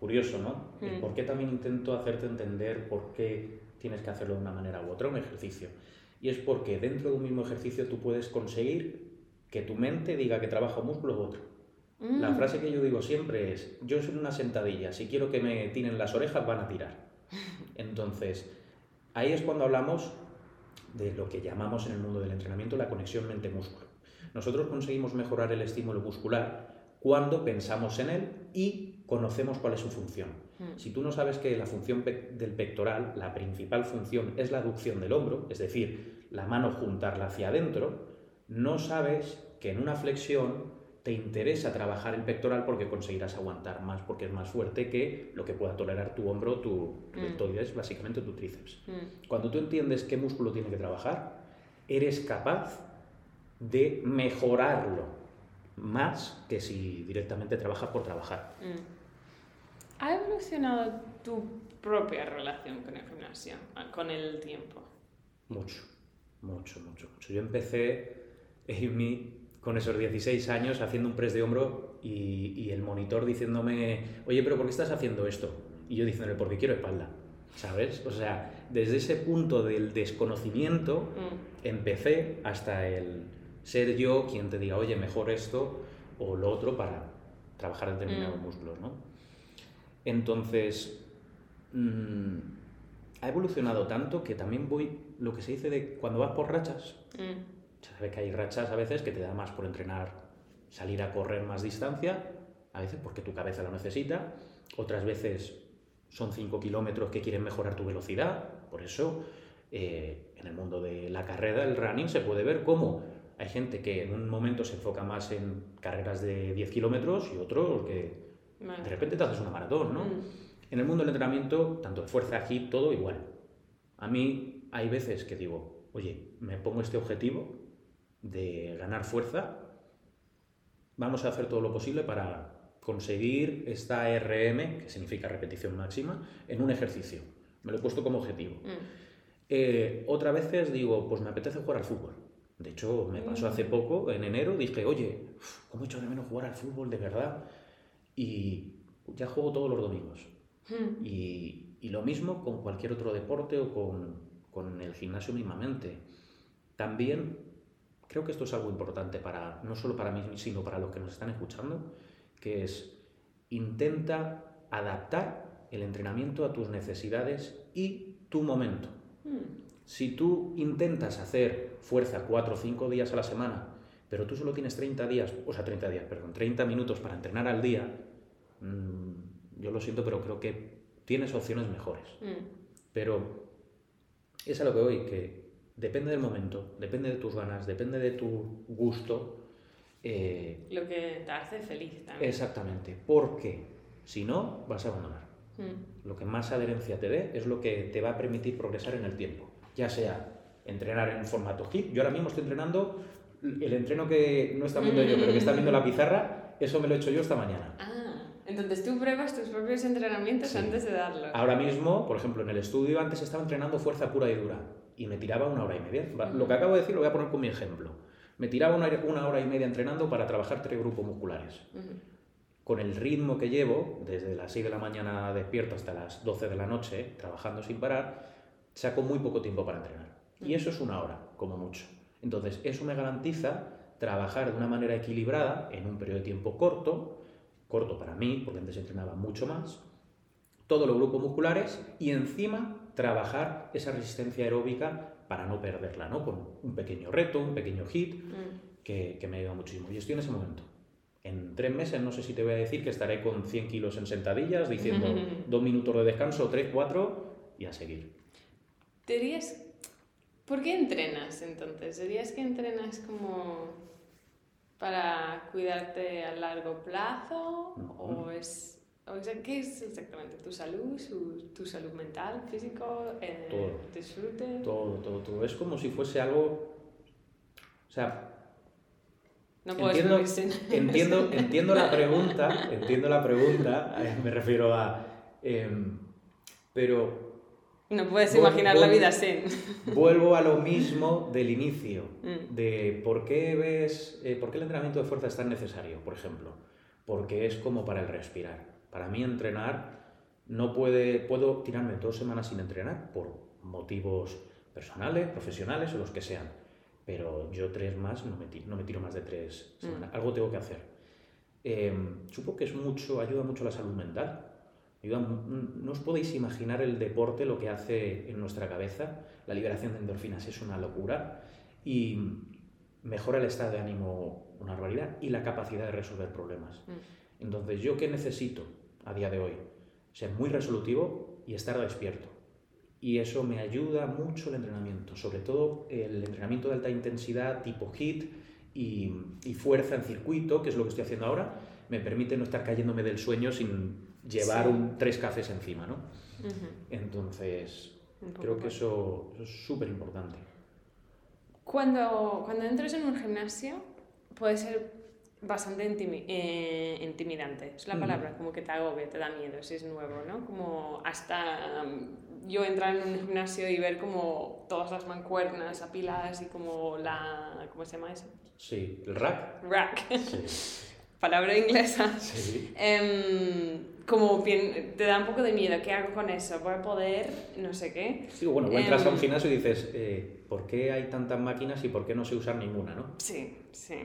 S2: curioso, ¿no?
S1: Mm.
S2: ¿Por qué también intento hacerte entender por qué tienes que hacerlo de una manera u otra, un ejercicio? Y es porque dentro de un mismo ejercicio tú puedes conseguir que tu mente diga que trabaja un músculo u otro. La
S1: Mm.
S2: frase que yo digo siempre es, yo soy una sentadilla, si quiero que me tiren las orejas van a tirar. Entonces, ahí es cuando hablamos de lo que llamamos en el mundo del entrenamiento la conexión mente-músculo. Nosotros conseguimos mejorar el estímulo muscular cuando pensamos en él y conocemos cuál es su función.
S1: Mm.
S2: Si tú no sabes que la función pe- del pectoral, la principal función es la aducción del hombro, es decir, la mano juntarla hacia adentro, no sabes que en una flexión te interesa trabajar el pectoral porque conseguirás aguantar más, porque es más fuerte que lo que pueda tolerar tu hombro, tu, tu
S1: Mm.
S2: deltoides, básicamente tu tríceps.
S1: Mm.
S2: Cuando tú entiendes qué músculo tiene que trabajar, eres capaz de mejorarlo más que si directamente trabajas por trabajar.
S1: Mm. ¿Ha evolucionado tu propia relación con el gimnasio, con el tiempo?
S2: Mucho, mucho, mucho, mucho. Yo empecé Amy, con esos 16 años haciendo un press de hombro y, y el monitor diciéndome, oye, pero ¿por qué estás haciendo esto? Y yo diciéndole, porque quiero espalda, ¿sabes? O sea, desde ese punto del desconocimiento
S1: Mm.
S2: empecé hasta el ser yo quien te diga, oye, mejor esto o lo otro para trabajar determinados
S1: Mm.
S2: músculos, ¿no? Entonces, mm, ha evolucionado tanto que también voy, lo que se dice de cuando vas por rachas,
S1: Mm.
S2: sabes que hay rachas a veces que te da más por entrenar, salir a correr más distancia, a veces porque tu cabeza lo necesita, otras veces son 5 kilómetros que quieren mejorar tu velocidad, por eso eh, en el mundo de la carrera, el running, se puede ver cómo hay gente que en un momento se enfoca más en carreras de 10 kilómetros y otros que De repente te haces una maratón, ¿no?
S1: Mm.
S2: En el mundo del entrenamiento, tanto fuerza, hit, todo igual. A mí hay veces que digo, oye, me pongo este objetivo de ganar fuerza, vamos a hacer todo lo posible para conseguir esta RM, que significa repetición máxima, en un ejercicio. Me lo he puesto como objetivo.
S1: Mm.
S2: Eh, otras veces digo, pues me apetece jugar al fútbol. De hecho, me pasó hace poco, en enero, dije, oye, ¿cómo he hecho de menos jugar al fútbol de verdad? Y ya juego todos los domingos.
S1: Mm.
S2: Y, y lo mismo con cualquier otro deporte o con, con el gimnasio mismamente. También creo que esto es algo importante para, no solo para mí, sino para los que nos están escuchando, que es intenta adaptar el entrenamiento a tus necesidades y tu momento.
S1: Mm.
S2: Si tú intentas hacer fuerza 4 o 5 días a la semana, pero tú solo tienes 30 días, o sea, 30 días, perdón, 30 minutos para entrenar al día, mm, yo lo siento, pero creo que tienes opciones mejores.
S1: Mm.
S2: Pero es a lo que voy, que depende del momento, depende de tus ganas, depende de tu gusto. eh,
S1: Lo que te hace feliz también.
S2: exactamente, porque si no, vas a abandonar.
S1: Mm.
S2: Lo que más adherencia te dé es lo que te va a permitir progresar en el tiempo. Ya sea entrenar en formato HIIT. Yo ahora mismo estoy entrenando el entreno que no está viendo yo, pero que está viendo la pizarra, Eso me lo he hecho yo esta mañana.
S1: Ah, entonces tú pruebas tus propios entrenamientos
S2: Sí.
S1: antes de darlos.
S2: Ahora mismo, por ejemplo, en el estudio antes estaba entrenando fuerza pura y dura y me tiraba una hora y media. Lo que acabo de decir lo voy a poner con mi ejemplo. Me tiraba una, hora y media entrenando para trabajar tres grupos musculares.
S1: Ujú.
S2: Con el ritmo que llevo, desde las 6 de la mañana despierto hasta las 12 de la noche, trabajando sin parar, saco muy poco tiempo para entrenar. Y eso es una hora, como mucho. Entonces, eso me garantiza trabajar de una manera equilibrada en un periodo de tiempo corto, corto para mí, porque antes entrenaba mucho más, todos los grupos musculares y encima trabajar esa resistencia aeróbica para no perderla, ¿no? Con un pequeño reto, un pequeño hit,
S1: Mm.
S2: que, que me ayuda muchísimo. Y estoy en ese momento. En tres meses no sé si te voy a decir que estaré con 100 kilos en sentadillas, diciendo dos minutos de descanso, tres, cuatro y a seguir.
S1: Dirías, ¿por qué entrenas entonces? ¿Dirías que entrenas como para cuidarte a largo plazo? ¿O es, o sea, qué es exactamente? ¿Tu salud? Su- ¿Tu salud mental, físico? eh,
S2: Todo.
S1: ¿Disfrute?
S2: Todo, todo, todo. Es como si fuese algo... O sea,
S1: No
S2: entiendo,
S1: sin...
S2: entiendo, entiendo la pregunta, entiendo la pregunta, me refiero a... em, pero
S1: No puedes imaginar la vida sin.
S2: Vuelvo a lo mismo del inicio,
S1: Mm.
S2: de por qué ves, eh, por qué el entrenamiento de fuerza es tan necesario, por ejemplo, porque es como para el respirar. Para mí entrenar no puede, puedo tirarme dos semanas sin entrenar por motivos personales, profesionales o los que sean, pero yo tres más no me tiro, no me tiro más de tres semanas. Algo tengo que hacer. Eh, supongo que es mucho, ayuda mucho a la salud mental. No os podéis imaginar el deporte, lo que hace en nuestra cabeza. La liberación de endorfinas es una locura y mejora el estado de ánimo una barbaridad y la capacidad de resolver problemas.
S1: Mm.
S2: Entonces, ¿yo qué necesito a día de hoy? Ser muy resolutivo y estar despierto. Y eso me ayuda mucho el entrenamiento, sobre todo el entrenamiento de alta intensidad tipo HIT y, y fuerza en circuito, que es lo que estoy haciendo ahora, me permite no estar cayéndome del sueño sin llevar
S1: Sí.
S2: un, tres cafés encima, ¿no?
S1: Ujú.
S2: Entonces,
S1: Un poco
S2: creo que eso, eso es súper importante.
S1: Cuando, cuando entras en un gimnasio puede ser bastante intimi- eh, intimidante, es la
S2: Ujú.
S1: palabra, como que te agobia, te da miedo si es nuevo, ¿no? Como hasta um, yo entrar en un gimnasio y ver como todas las mancuernas apiladas y como la... ¿cómo se llama eso?
S2: Sí, el rack.
S1: Rack,
S2: Sí.
S1: palabra inglesa.
S2: sí.
S1: Em, como te da un poco de miedo, ¿qué hago con eso? ¿Voy a poder? No sé qué.
S2: Sí, bueno, entras a un
S1: Em,
S2: gimnasio y dices, eh, ¿por qué hay tantas máquinas y por qué no sé usar ninguna, no?
S1: Sí, sí.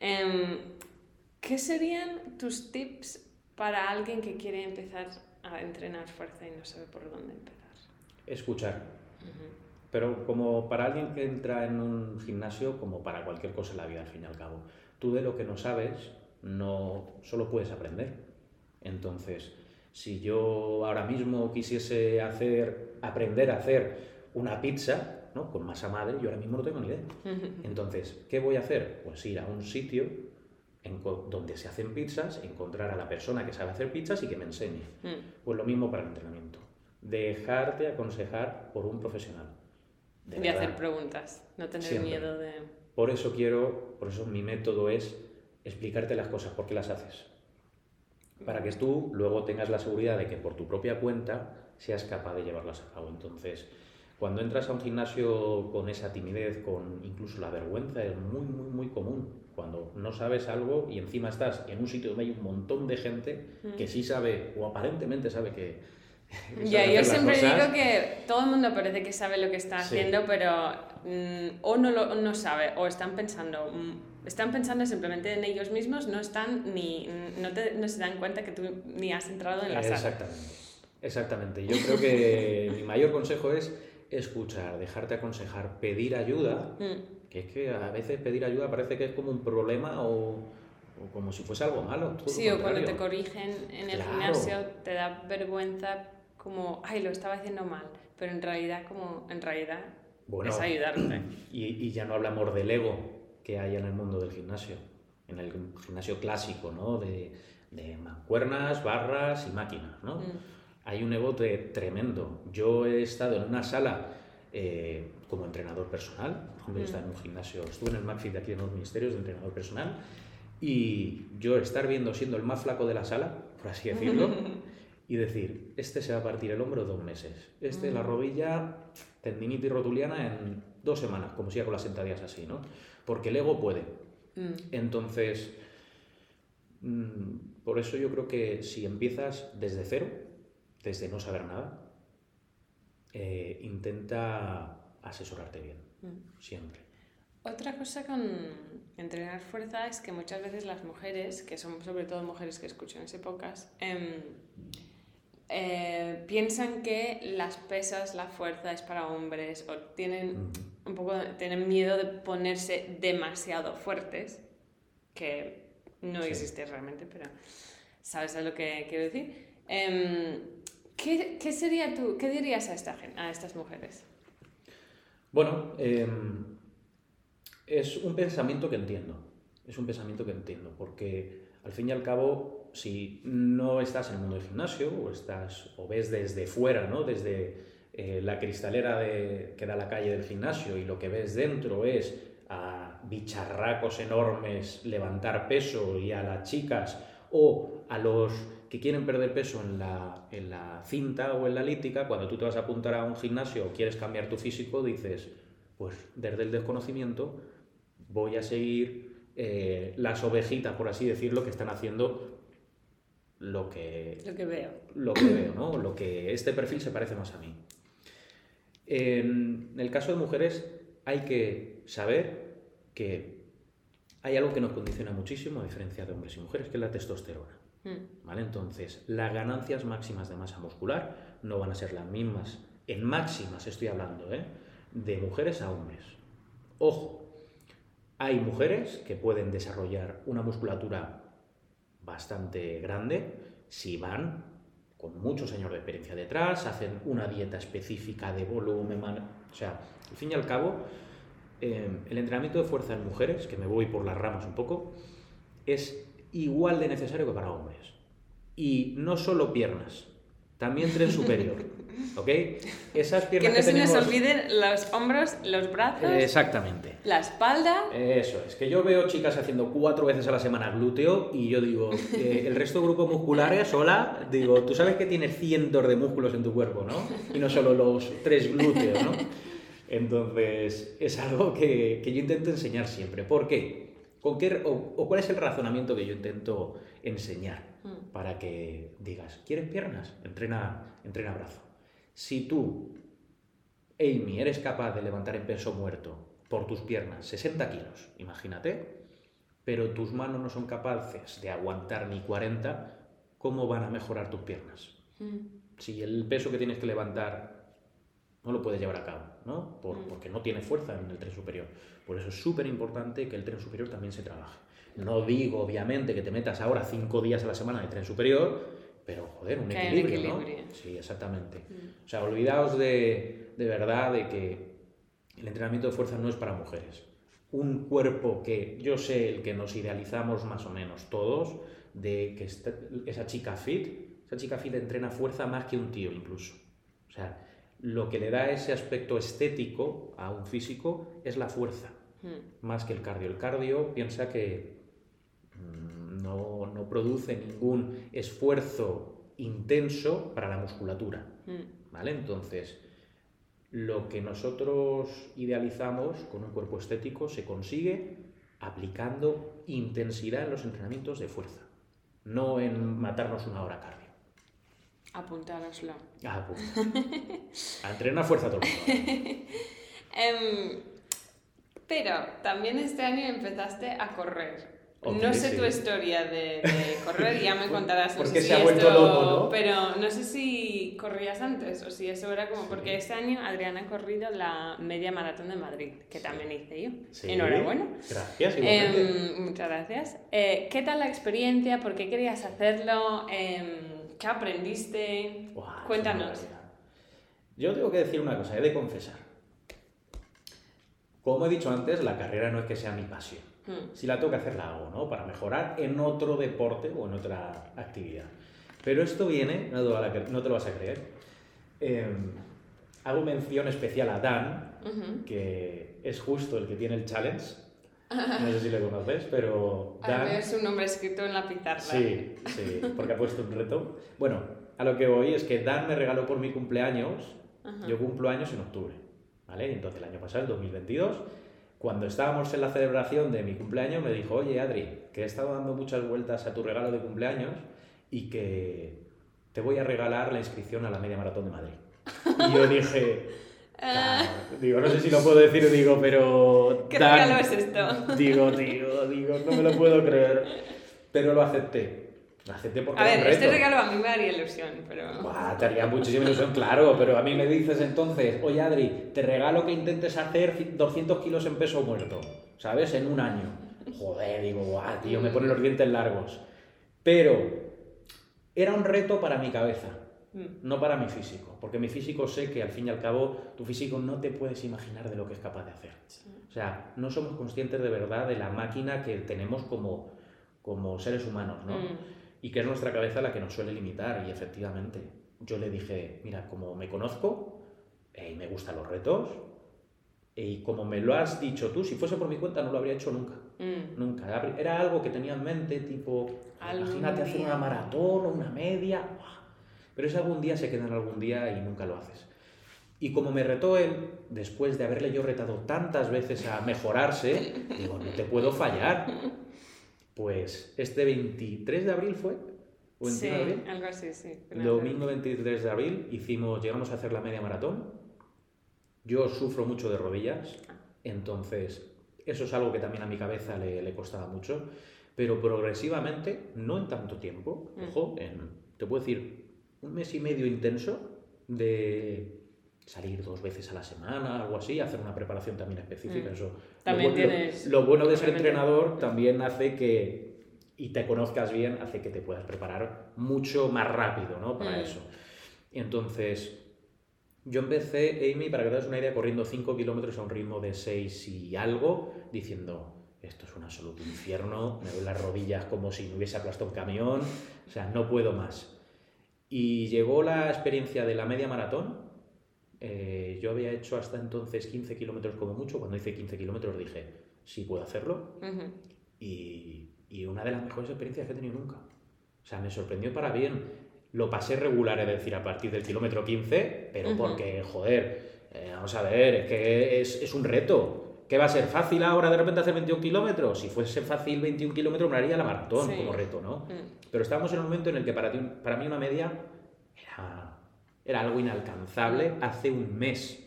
S1: Em, ¿Qué serían tus tips para alguien que quiere empezar a entrenar fuerza y no sabe por dónde empezar?
S2: Escuchar. Pero como para alguien que entra en un gimnasio, como para cualquier cosa en la vida, al fin y al cabo, tú de lo que no sabes, no solo puedes aprender. Entonces, si yo ahora mismo quisiese hacer, aprender a hacer una pizza, ¿no? Con masa madre, yo ahora mismo no tengo ni idea. Entonces, ¿qué voy a hacer? Pues ir a un sitio en donde se hacen pizzas, encontrar a la persona que sabe hacer pizzas y que me enseñe.
S1: Mm.
S2: Pues lo mismo para el entrenamiento. Dejarte aconsejar por un profesional. De
S1: hacer preguntas, no tener
S2: Siempre.
S1: miedo de...
S2: Por eso quiero, por eso mi método es explicarte las cosas, por qué las haces. Para que tú luego tengas la seguridad de que por tu propia cuenta seas capaz de llevarlas a cabo. Entonces, cuando entras a un gimnasio con esa timidez, con incluso la vergüenza, es muy, muy, muy común. Cuando no sabes algo y encima estás en un sitio donde hay un montón de gente que sí sabe o aparentemente sabe que... que
S1: Ya, yo siempre
S2: cosas.
S1: digo que todo el mundo parece que sabe lo que está
S2: Sí.
S1: haciendo, pero mm, o no lo no sabe, o están pensando, mm, están pensando simplemente en ellos mismos, no están ni, no, te- no se dan cuenta que tú ni has entrado en la sala.
S2: Exactamente. Exactamente. Yo creo que mi mayor consejo es escuchar, dejarte aconsejar, pedir ayuda,
S1: Mm.
S2: que es que a veces pedir ayuda parece que es como un problema o, o como si fuese algo malo.
S1: Sí, o cuando te corrigen en el
S2: Claro.
S1: gimnasio te da vergüenza como, ay, lo estaba haciendo mal, pero en realidad como, en realidad
S2: Bueno,
S1: es ayudarte.
S2: y, y ya no hablamos del ego que hay en el mundo del gimnasio, en el gimnasio clásico, ¿no? De, de mancuernas, barras y máquinas, ¿no?
S1: Mm.
S2: Hay tremendo. Yo he estado en una sala eh, como entrenador personal, por ejemplo, yo
S1: Mm.
S2: estaba en un gimnasio, estuve en el McFit de aquí en los ministerios de entrenador personal, y yo estar viendo siendo el más flaco de la sala, por así decirlo, y decir, este se va a partir el hombro dos meses, este la rodilla, tendinitis rotuliana en dos semanas, como si con las sentadillas así, ¿no? Porque el ego puede.
S1: Mm.
S2: Entonces, mm, por eso yo creo que si empiezas desde cero, desde no saber nada, eh, intenta asesorarte bien,
S1: Mm.
S2: siempre.
S1: Otra cosa con entrenar fuerza es que muchas veces las mujeres, que son sobre todo mujeres que escuchan ese podcast, em, eh, piensan que las pesas, la fuerza es para hombres o tienen. Un poco tienen miedo de ponerse demasiado fuertes, que no
S2: Sí.
S1: existe realmente, pero sabes a lo que quiero decir. Em, ¿qué, qué sería tú, qué dirías a, esta, a estas mujeres?
S2: Bueno, em, es un pensamiento que entiendo. Es un pensamiento que entiendo, porque al fin y al cabo, si no estás en el mundo del gimnasio o estás o ves desde fuera, ¿no? Desde eh, la cristalera de, que da la calle del gimnasio y lo que ves dentro es a bicharracos enormes levantar peso y a las chicas o a los que quieren perder peso en la, en la cinta o en la elíptica, cuando tú te vas a apuntar a un gimnasio o quieres cambiar tu físico, dices, pues desde el desconocimiento voy a seguir eh, las ovejitas, por así decirlo, que están haciendo lo que,
S1: Lo que veo.
S2: lo que veo, ¿no? Lo que este perfil se parece más a mí. En el caso de mujeres hay que saber que hay algo que nos condiciona muchísimo a diferencia de hombres y mujeres, que es la testosterona.
S1: Mm,
S2: ¿Vale? Entonces, las ganancias máximas de masa muscular no van a ser las mismas, en máximas estoy hablando, ¿eh? de mujeres a hombres. Ojo, hay mujeres que pueden desarrollar una musculatura bastante grande si van con muchos años de experiencia detrás, hacen una dieta específica de volumen, o sea, al fin y al cabo, eh, el entrenamiento de fuerza en mujeres, que me voy por las ramas un poco, es igual de necesario que para hombres. Y no solo piernas, también tren superior, ¿ok? Esas
S1: Que
S2: piernas
S1: no
S2: que,
S1: se nos olviden los hombros, los brazos,
S2: Exactamente.
S1: la espalda.
S2: Eso es, que yo veo chicas haciendo cuatro veces a la semana glúteo y yo digo, eh, el resto de grupos musculares, hola, digo, tú sabes que tienes cientos de músculos en tu cuerpo, ¿no? Y no solo los tres glúteos, ¿no? Entonces, es algo que, que yo intento enseñar siempre. ¿Por qué? ¿Con qué o, o cuál es el razonamiento que yo intento enseñar?
S1: Mm,
S2: Para que digas, ¿quieres piernas? Entrena, entrena brazo. Si tú, Amy, eres capaz de levantar en peso muerto por tus piernas 60 kilos, imagínate, pero tus manos no son capaces de aguantar ni 40, ¿cómo van a mejorar tus piernas?
S1: mm,
S2: Si el peso que tienes que levantar no lo puedes llevar a cabo, ¿no? Por-
S1: Mm.
S2: porque no tiene fuerza en el tren superior. Por eso es súper importante que el tren superior también se trabaje. No digo, obviamente, que te metas ahora cinco días a la semana de tren superior, pero, joder, un
S1: un
S2: equilibrio, ¿no?
S1: equilibrio.
S2: Sí, exactamente.
S1: mm.
S2: O sea, olvidaos de, de verdad de que el entrenamiento de fuerza no es para mujeres. Un cuerpo que yo sé el que nos idealizamos más o menos todos, de que esta- esa chica fit, esa chica fit entrena fuerza más que un tío incluso. O sea, lo que le da ese aspecto estético a un físico es la fuerza,
S1: Mm,
S2: más que el cardio. El cardio piensa que mm, no, no produce ningún esfuerzo intenso para la musculatura.
S1: mm.
S2: ¿Vale? Entonces, lo que nosotros idealizamos con un cuerpo estético se consigue aplicando intensidad en los entrenamientos de fuerza, no en matarnos una hora cardio.
S1: Apuntároslo.
S2: Ah, pues. A entrenar fuerza todo el mundo.
S1: Em, pero también este año empezaste a correr. No sé tu historia de, de correr, ya me contarás. No
S2: Porque
S1: sé
S2: se
S1: si
S2: ha vuelto
S1: esto-
S2: loco, ¿no?
S1: Pero no sé si corrías antes o si eso era como.
S2: Sí.
S1: Porque este año Adriana ha corrido la media maratón de Madrid, que
S2: Sí.
S1: también hice yo.
S2: Sí.
S1: Enhorabuena.
S2: Gracias.
S1: Em, muchas gracias. Eh, ¿Qué tal la experiencia? ¿Por qué querías hacerlo? Em, ¿Qué aprendiste? Cuéntanos.
S2: Yo tengo que decir una cosa, he de confesar. Como he dicho antes, la carrera no es que sea mi pasión.
S1: Hmm,
S2: Si la tengo que hacer, la hago, ¿no? Para mejorar en otro deporte o en otra actividad. Pero esto viene, no te lo, vas a lo creer. eh, hago mención especial a Dan,
S1: ujú.
S2: que es justo el que tiene el challenge No sé si le conoces, pero Dan...
S1: es un nombre escrito en la pizarra.
S2: Sí, sí, porque ha puesto un reto. Bueno, a lo que voy es que Dan me regaló por mi cumpleaños,
S1: Ajá.
S2: yo cumplo años en octubre, ¿vale? Y Entonces el año pasado, el 2022, cuando estábamos en la celebración de mi cumpleaños, me dijo, oye Adri, que he estado dando muchas vueltas a tu regalo de cumpleaños y que te voy a regalar la inscripción a la media maratón de Madrid. Y yo dije,
S1: Ah,
S2: digo, no sé si lo puedo decir, digo, pero...
S1: ¿Qué regalo es esto?
S2: Digo, tío, digo, no me lo puedo creer. Pero lo acepté. Acepté porque
S1: A
S2: era un
S1: ver, este regalo a mí me haría ilusión, pero...
S2: Buah, te haría muchísima ilusión, claro, pero a mí me dices entonces, oye Adri, te regalo que intentes hacer 200 kilos en peso muerto, ¿sabes? En un año. Joder, digo, guau, tío, me pone los dientes largos. Pero era un reto para mi cabeza,
S1: Mm.
S2: no para mi físico, porque mi físico sé que al fin y al cabo tu físico no te puedes imaginar de lo que es capaz de hacer. O sea, no somos conscientes de verdad de la máquina que tenemos como, como seres humanos, ¿no?
S1: Mm.
S2: Y que es nuestra cabeza la que nos suele limitar. Y efectivamente, yo le dije, mira, como me conozco eh, y me gustan los retos, eh, y como me lo has dicho tú, si fuese por mi cuenta no lo habría hecho nunca.
S1: Mm.
S2: Nunca. Era- algo que tenía en mente, tipo, imagínate hacer una maratón o una media. Pero ese algún día se queda en algún día y nunca lo haces. Y como me retó él, después de haberle yo retado tantas veces a mejorarse, digo, no te puedo fallar. Pues este 23 de abril fue, o 21
S1: Sí,
S2: de abril,
S1: algo así, sí.
S2: domingo 23 de abril, hicimos, llegamos a hacer la media maratón. Yo sufro mucho de rodillas, entonces eso es algo que también a mi cabeza le, le costaba mucho, pero progresivamente, no en tanto tiempo,
S1: Mm.
S2: ojo, en, te puedo decir, un mes y medio intenso de salir dos veces a la semana, algo así, hacer una preparación también específica.
S1: Mm.
S2: Eso,
S1: También
S2: lo, bueno de ser entrenador también hace que, y te conozcas bien, hace que te puedas preparar mucho más rápido, ¿no? Para
S1: Mm.
S2: eso. Entonces, yo empecé, Amy, para que te das una idea, corriendo 5 kilómetros a un ritmo de 6 y algo, diciendo, esto es un absoluto infierno, me doy las rodillas como si me hubiese aplastado un camión, o sea, no puedo más. Y llegó la experiencia de la media maratón. Eh, yo había hecho hasta entonces 15 kilómetros como mucho. Cuando hice 15 kilómetros dije, sí puedo hacerlo.
S1: Ujú.
S2: Y, y una de las mejores experiencias que he tenido nunca. O sea, me sorprendió para bien. Lo pasé regular, es decir, a partir del kilómetro 15, pero
S1: Ujú.
S2: porque, joder, eh, vamos a ver, es que es, es un reto. ¿Qué va a ser fácil ahora de repente hacer 21 kilómetros? Si fuese fácil 21 kilómetros, me haría la maratón
S1: Sí.
S2: como reto, ¿no?
S1: Mm.
S2: Pero estábamos en un momento en el que para, ti- para mí una media era, era algo inalcanzable hace un mes.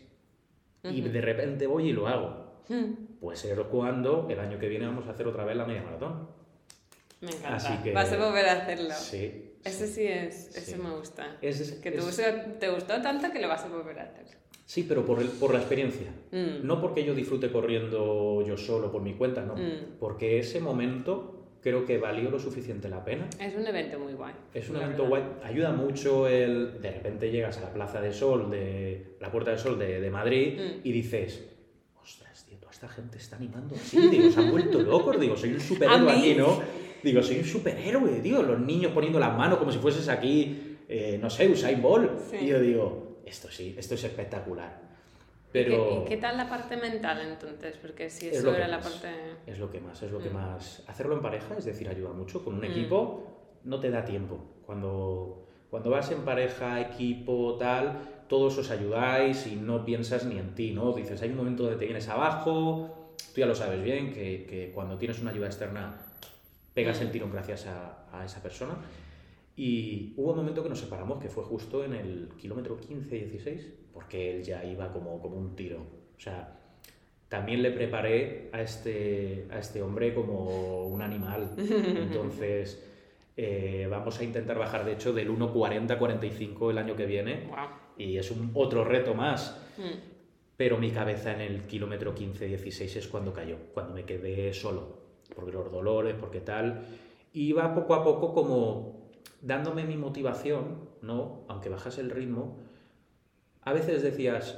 S2: Y de repente voy y lo hago.
S1: Mm.
S2: Puede ser cuando el año que viene vamos a hacer otra vez la media maratón.
S1: Me encanta.
S2: Así que-
S1: Vas a volver a hacerlo.
S2: Sí.
S1: Ese sí es, ese
S2: Sí.
S1: me gusta.
S2: Es-
S1: que te,
S2: es-
S1: gustó, te gustó tanto que lo vas a volver a hacer.
S2: Sí, pero por, el- por la experiencia.
S1: Mm.
S2: No porque yo disfrute corriendo yo solo por mi cuenta, no.
S1: Mm.
S2: Porque ese momento creo que valió lo suficiente la pena.
S1: Es un evento muy guay.
S2: Es un evento
S1: verdad.
S2: guay. Ayuda mucho el. De repente llegas a la Plaza de Sol, de la Puerta del Sol de, de Madrid
S1: Mm.
S2: y dices. Ostras, tío, toda esta gente está animando así. Digo, se han vuelto locos. Digo, soy un superhéroe aquí, ¿no? Digo, soy un superhéroe, tío. Los niños poniendo las manos como si fueses aquí, eh, no sé, Usain Bolt.
S1: Sí.
S2: Y yo digo, esto sí, esto es espectacular.
S1: ¿Y qué-
S2: Pero
S1: ¿Y qué, tal la parte mental entonces? Porque si
S2: Es
S1: eso
S2: que
S1: era la
S2: más.
S1: parte...
S2: es lo que más, es lo que
S1: Mm.
S2: más. Hacerlo en pareja, es decir, ayuda mucho. Con un
S1: Mm.
S2: equipo no te da tiempo. Cuando, cuando vas en pareja, equipo, tal, todos os ayudáis y no piensas ni en ti, ¿no? Dices, hay un momento donde te vienes abajo, tú ya lo sabes bien, que, que cuando tienes una ayuda externa pegas
S1: Mm.
S2: el tirón gracias a, a esa persona. Y hubo un momento que nos separamos, que fue justo en el kilómetro 15-16, porque él ya iba como, como un tiro. O sea, también le preparé a este, a este hombre como un animal. Entonces, eh, vamos a intentar bajar, de hecho, del 1.40-45 el año que viene. Y es un otro reto más.
S1: Mm.
S2: Pero mi cabeza en el kilómetro 15-16 es cuando cayó, cuando me quedé solo, porque los dolores, porque tal. Iba poco a poco como dándome mi motivación, ¿no? Aunque bajase el ritmo. A veces decías,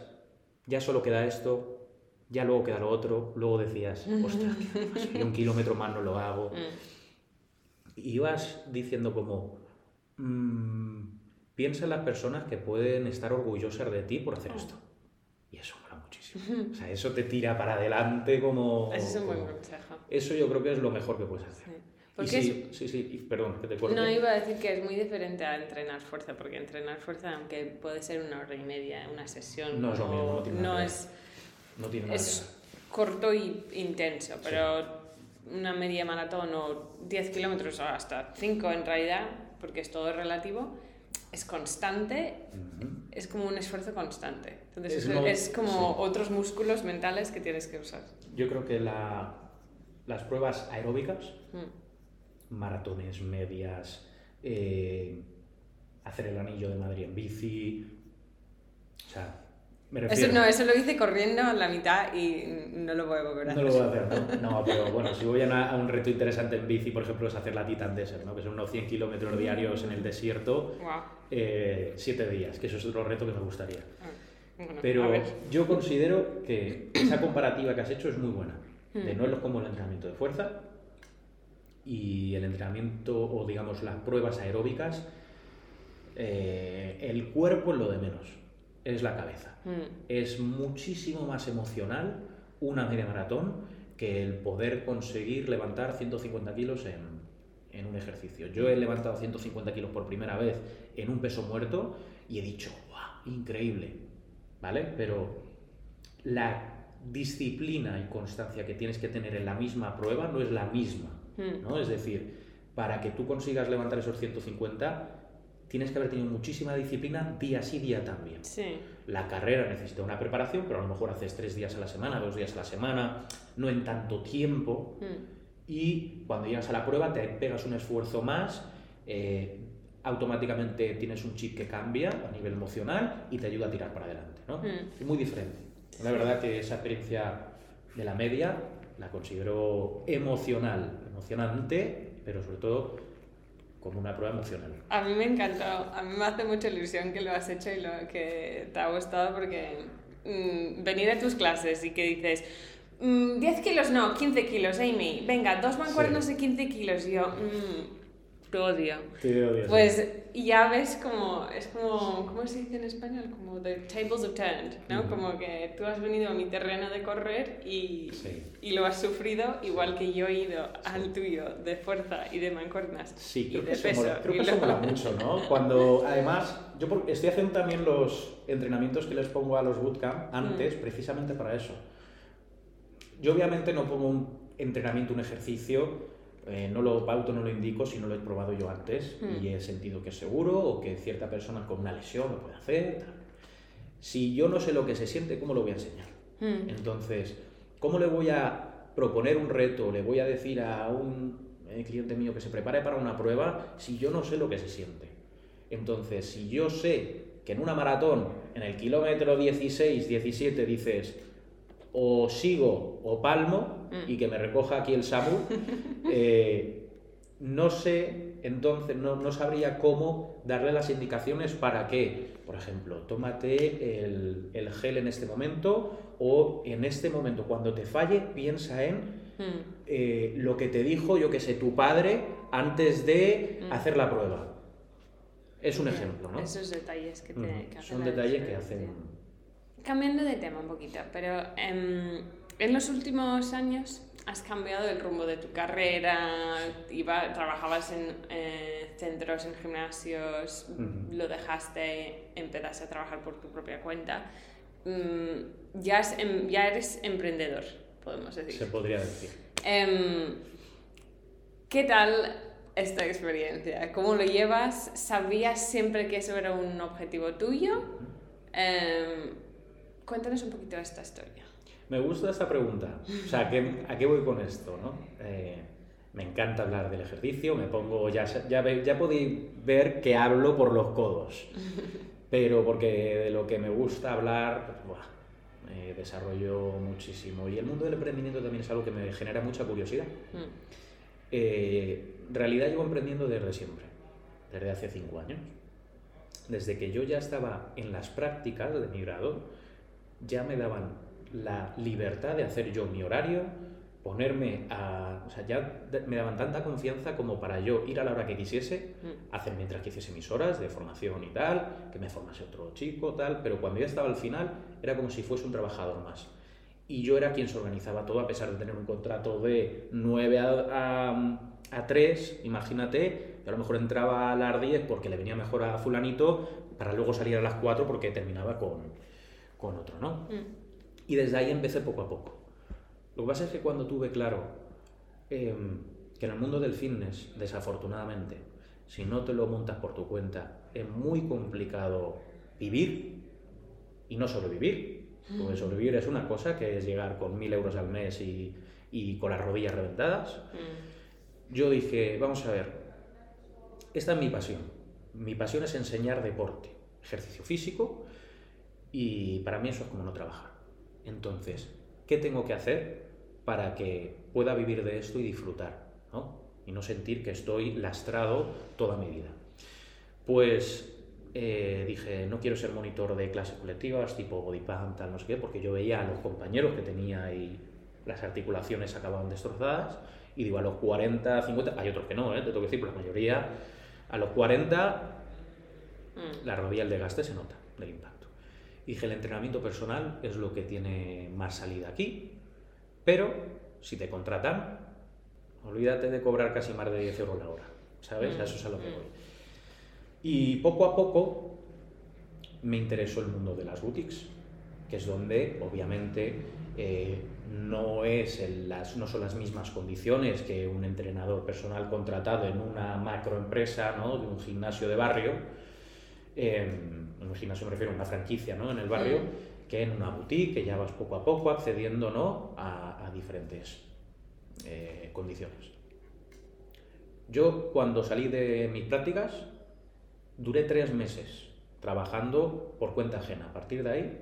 S2: ya solo queda esto, ya luego queda lo otro. Luego decías, ostras. Si un kilómetro más no lo hago.
S1: Mm.
S2: Y ibas diciendo como, mm, piensa en las personas que pueden estar orgullosas de ti por hacer
S1: Oh.
S2: esto. Y eso mola muchísimo. O sea, eso te tira para adelante como...
S1: Ese es un buen consejo.
S2: Eso yo creo que es lo mejor que puedes hacer.
S1: Sí. Porque
S2: sí, sí, sí, y perdón, que te
S1: es-
S2: corte.
S1: no iba a decir que es muy diferente a entrenar fuerza, porque entrenar fuerza, aunque puede ser una hora y media, una sesión,
S2: No es lo
S1: o-
S2: mismo, no tiene
S1: no es,
S2: No tiene nada
S1: es corto y intenso, pero una media maratón o 10 kilómetros o hasta 5 en realidad, porque es todo relativo, es constante,
S2: ver. Ujú.
S1: es como un esfuerzo constante. Entonces
S2: Es
S1: es,
S2: no-
S1: es como
S2: sí.
S1: otros músculos mentales que tienes que usar.
S2: Yo creo que la- las pruebas aeróbicas,
S1: Mm.
S2: Maratones, medias, eh, hacer el anillo de Madrid en bici, o sea, me refiero...
S1: Eso, no, eso lo hice corriendo a la mitad y no lo voy a volver a
S2: No lo voy a hacer, ¿no? No, pero bueno, si voy a, una- a un reto interesante en bici, por ejemplo, es hacer la Titan Desert, ¿no? Que son unos 100 kilómetros diarios en el desierto,
S1: Guau.
S2: eh, siete días, que eso es otro reto que me gustaría.
S1: Ah, bueno,
S2: Pero yo considero que esa comparativa que has hecho es muy buena. De
S1: Hmm.
S2: no es como el entrenamiento de fuerza y el entrenamiento o digamos las pruebas aeróbicas, eh, el cuerpo es lo de menos, es la cabeza.
S1: Mm,
S2: Es muchísimo más emocional una media maratón que el poder conseguir levantar 150 kilos en, en un ejercicio. Yo he levantado 150 kilos por primera vez en un peso muerto y he dicho, ¡guau! Increíble, ¿vale? Pero la disciplina y constancia que tienes que tener en la misma prueba no es la misma, ¿no? Es decir, para que tú consigas levantar esos 150, tienes que haber tenido muchísima disciplina día sí, día también.
S1: Sí.
S2: La carrera necesita una preparación, pero a lo mejor haces tres días a la semana, dos días a la semana, no en tanto tiempo.
S1: mm,
S2: Y cuando llegas a la prueba te pegas un esfuerzo más, eh, automáticamente tienes un chip que cambia a nivel emocional y te ayuda a tirar para adelante. ¿no?
S1: Mm.
S2: Es muy diferente. La verdad que esa experiencia de la media la considero emocional, emocionante, pero sobre todo como una prueba emocional.
S1: A mí me encantó, a mí me hace mucha ilusión que lo has hecho y lo que te ha gustado porque mm, venir a tus clases y que dices, mm, 10 kilos no, 15 kilos, Amy, venga, dos mancuernos de 15 kilos, y yo, mm, te odio.
S2: Te odio, sí.
S1: Pues y ya ves como, es como, ¿cómo se dice en español? Como the tables have turned, ¿no?
S2: Ujú.
S1: Como que tú has venido a mi terreno de correr y,
S2: Sí.
S1: y lo has sufrido igual que yo he ido al tuyo de fuerza y de mancuernas
S2: Sí,
S1: y
S2: creo
S1: de
S2: que, eso
S1: peso.
S2: mola, creo
S1: y
S2: que eso mola mucho, ¿no? Cuando, además, yo estoy haciendo también los entrenamientos que les pongo a los bootcamp antes, precisamente para eso. Yo obviamente no pongo un entrenamiento, un ejercicio, eh, no lo pauto, no lo indico si no lo he probado yo antes
S1: Mm.
S2: y he sentido que es seguro o que cierta persona con una lesión lo puede hacer. tal. Si yo no sé lo que se siente, ¿cómo lo voy a enseñar?
S1: Mm,
S2: Entonces, ¿cómo le voy a proponer un reto? ¿Le voy a decir a un eh, cliente mío que se prepare para una prueba si yo no sé lo que se siente? Entonces, si yo sé que en una maratón, en el kilómetro 16, 17, dices o sigo o palmo
S1: Mm.
S2: y que me recoja aquí el SAMU, eh, no sé, entonces no, no sabría cómo darle las indicaciones para que, por ejemplo, tómate el, el gel en este momento o en este momento, cuando te falle, piensa en
S1: mm.
S2: eh, lo que te dijo, yo que sé, tu padre antes de
S1: Mm.
S2: hacer la prueba. Es un ejemplo, ¿no?
S1: Esos detalles que, te, que hacen
S2: Son detalles que hacen...
S1: Cambiando de tema un poquito, pero em, en los últimos años has cambiado el rumbo de tu carrera, iba, trabajabas en eh, centros, en gimnasios, lo dejaste, empezaste a trabajar por tu propia cuenta. Mm, ya, es em- ya eres emprendedor, podemos decir.
S2: Se podría decir.
S1: Em, ¿Qué tal esta experiencia? ¿Cómo lo llevas? ¿Sabías siempre que eso era un objetivo tuyo? Cuéntanos un poquito esta historia.
S2: Me gusta esta pregunta. O sea, ¿a qué, a qué voy con esto? ¿no? Eh, me encanta hablar del ejercicio, me pongo, ya, ya, ya podéis ver que hablo por los codos, pero porque de lo que me gusta hablar, pues, buah, me desarrollo muchísimo. Y el mundo del emprendimiento también es algo que me genera mucha curiosidad.
S1: Mm,
S2: Eh, en realidad llevo emprendiendo desde siempre, desde hace cinco años. Desde que yo ya estaba en las prácticas de mi grado, ya me daban la libertad de hacer yo mi horario, ponerme a... O sea, ya me daban tanta confianza como para yo ir a la hora que quisiese,
S1: Mm.
S2: hacer mientras quisiese mis horas de formación y tal, que me formase otro chico, tal, pero cuando ya estaba al final era como si fuese un trabajador más. Y yo era quien se organizaba todo, a pesar de tener un contrato de 9 a, a, a 3, imagínate, yo a lo mejor entraba a las 10 porque le venía mejor a fulanito, para luego salir a las 4 porque terminaba con, con otro, ¿no?
S1: Mm.
S2: Y desde ahí empecé poco a poco. Lo que pasa es que cuando tuve claro em, que en el mundo del fitness, desafortunadamente, si no te lo montas por tu cuenta, es muy complicado vivir y no sobrevivir. Porque sobrevivir es una cosa que es llegar con mil euros al mes y, y con las rodillas reventadas.
S1: Mm.
S2: Yo dije, vamos a ver, esta es mi pasión. Mi pasión es enseñar deporte, ejercicio físico, y para mí eso es como no trabajar. Entonces, ¿qué tengo que hacer para que pueda vivir de esto y disfrutar? ¿no? Y no sentir que estoy lastrado toda mi vida. Pues eh, dije, no quiero ser monitor de clases colectivas, tipo body pump, tal, no sé qué, porque yo veía a los compañeros que tenía y las articulaciones acababan destrozadas, y digo, a los 40, 50, hay otros que no, ¿eh? te tengo que decir, pero la mayoría, a los 40,
S1: Mm.
S2: la rodilla, el desgaste se nota del impacto. Dije, el entrenamiento personal es lo que tiene más salida aquí, pero si te contratan, olvídate de cobrar casi más de 10 euros la hora, ¿sabes? A eso es a lo que
S1: Mm.
S2: voy. Y poco a poco me interesó el mundo de las boutiques, que es donde obviamente eh, no, es el- las, no son las mismas condiciones que un entrenador personal contratado en una macroempresa, ¿no? de un gimnasio de barrio, eh, en un gimnasio me refiero a una franquicia ¿no? en el barrio,
S1: Mm.
S2: que en una boutique, que ya vas poco a poco accediendo ¿no? a, a diferentes eh, condiciones. Yo cuando salí de mis prácticas duré tres meses trabajando por cuenta ajena. A partir de ahí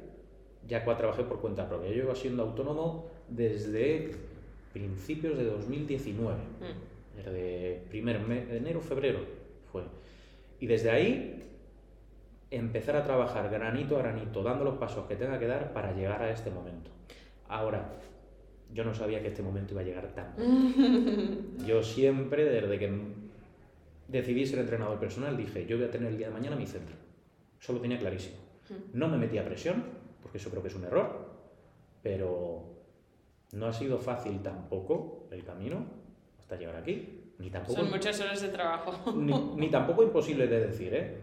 S2: ya trabajé por cuenta propia. Yo llevo siendo autónomo desde principios de 2019.
S1: Mm.
S2: Desde primer enero, febrero fue. Y desde ahí empezar a trabajar granito a granito, dando los pasos que tenga que dar para llegar a este momento. Ahora, yo no sabía que este momento iba a llegar tan. Yo siempre, desde que decidí ser entrenador personal, dije, yo voy a tener el día de mañana mi centro. Eso lo tenía clarísimo. No me metí a presión, porque eso creo que es un error, pero no ha sido fácil tampoco el camino hasta llegar aquí. Ni tampoco,
S1: Son muchas horas de trabajo.
S2: ni, ni tampoco imposible de decir, ¿eh?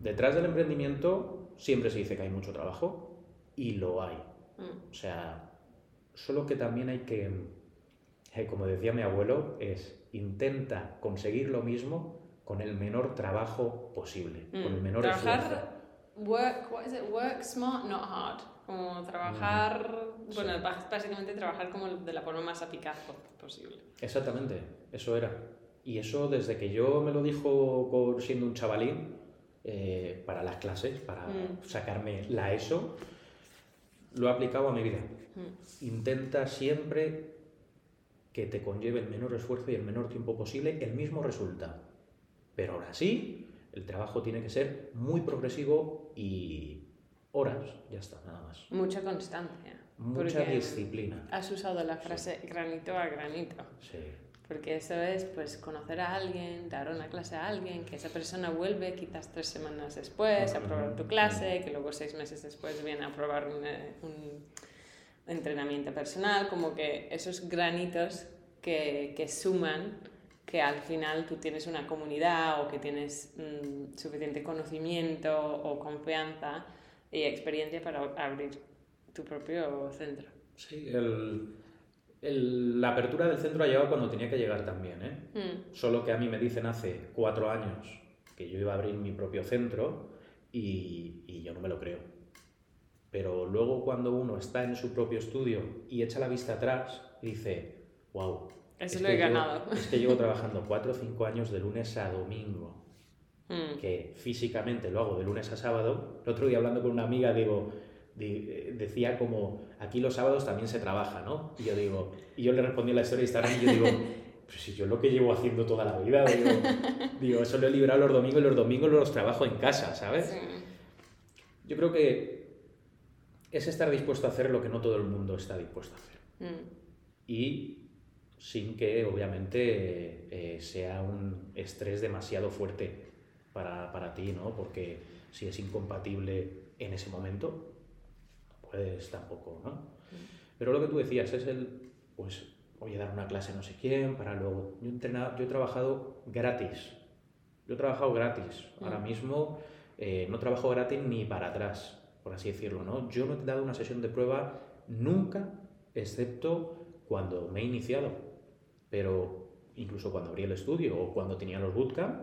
S2: Detrás del emprendimiento siempre se dice que hay mucho trabajo y lo hay.
S1: Mm.
S2: O sea, solo que también hay que, eh, como decía mi abuelo, es intenta conseguir lo mismo con el menor trabajo posible, con el
S1: Mm.
S2: menor esfuerzo.
S1: Trabajar, work, what is it? Work smart, not hard. Como trabajar,
S2: Mm.
S1: bueno, bás- básicamente trabajar como de la forma más eficaz po- posible.
S2: Exactamente, eso era. Y eso desde que yo me lo dijo por siendo un chavalín, eh, para las clases, para
S1: Mm.
S2: sacarme la ESO, lo he aplicado a mi vida.
S1: Mm.
S2: Intenta siempre que te conlleve el menor esfuerzo y el menor tiempo posible el mismo resultado. Pero ahora sí, el trabajo tiene que ser muy progresivo y horas, ya está, nada más.
S1: Mucha constancia.
S2: Mucha disciplina.
S1: Has usado la frase granito a granito.
S2: Sí.
S1: Porque eso es pues conocer a alguien, dar una clase a alguien, que esa persona vuelve quizás tres semanas después a probar tu clase, que luego seis meses después viene a probar un, eh, un entrenamiento personal, como que esos granitos que, que suman, que al final tú tienes una comunidad o que tienes mm, suficiente conocimiento o confianza y experiencia para abrir tu propio centro.
S2: Sí, el- el- la apertura del centro ha llegado cuando tenía que llegar también, ¿eh?
S1: Mm,
S2: Solo que a mí me dicen hace cuatro años que yo iba a abrir mi propio centro y, y yo no me lo creo. Pero luego cuando uno está en su propio estudio y echa la vista atrás, dice, wow.
S1: Eso lo he ganado.
S2: es que llevo trabajando cuatro o cinco años de lunes a domingo,
S1: mm.
S2: que físicamente lo hago de lunes a sábado. El otro día hablando con una amiga, digo, di- decía como, aquí los sábados también se trabaja, ¿no? Y yo digo, y yo le respondí a la historia de Instagram y yo digo, pues si yo lo que llevo haciendo toda la vida, digo, digo, eso lo he librado los domingos y los domingos los trabajo en casa, ¿sabes?
S1: Sí.
S2: Yo creo que es estar dispuesto a hacer lo que no todo el mundo está dispuesto a hacer.
S1: Mm.
S2: y sin que obviamente eh, sea un estrés demasiado fuerte para, para, ti, ¿no? Porque si es incompatible en ese momento, pues tampoco, ¿no? Pero lo que tú decías es el, pues, voy a dar una clase no sé quién, para luego... Yo he, entrenado, yo he trabajado gratis, yo he trabajado gratis. Ahora mismo eh, no trabajo gratis ni para atrás, por así decirlo, ¿no? Yo no he dado una sesión de prueba nunca, excepto cuando me he iniciado. Pero incluso cuando abrí el estudio o cuando tenía los bootcamp,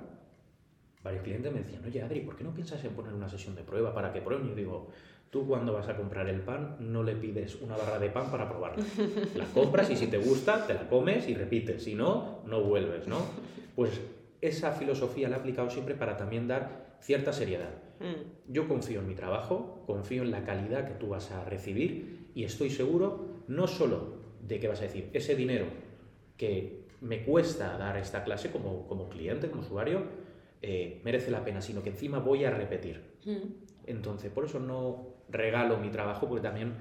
S2: varios clientes me decían, oye Adri, ¿por qué no piensas en poner una sesión de prueba para que prueben? Y yo digo, tú cuando vas a comprar el pan no le pides una barra de pan para probarla. La compras y si te gusta, te la comes y repites. Si no, no vuelves, ¿no? Pues esa filosofía la he aplicado siempre para también dar cierta seriedad. Mm. Yo confío en mi trabajo, confío en la calidad que tú vas a recibir y estoy seguro no solo de que vas a decir ese dinero que me cuesta dar esta clase como, como cliente, como usuario, eh, merece la pena, sino que encima voy a repetir. Mm. Entonces, por eso no regalo mi trabajo, porque también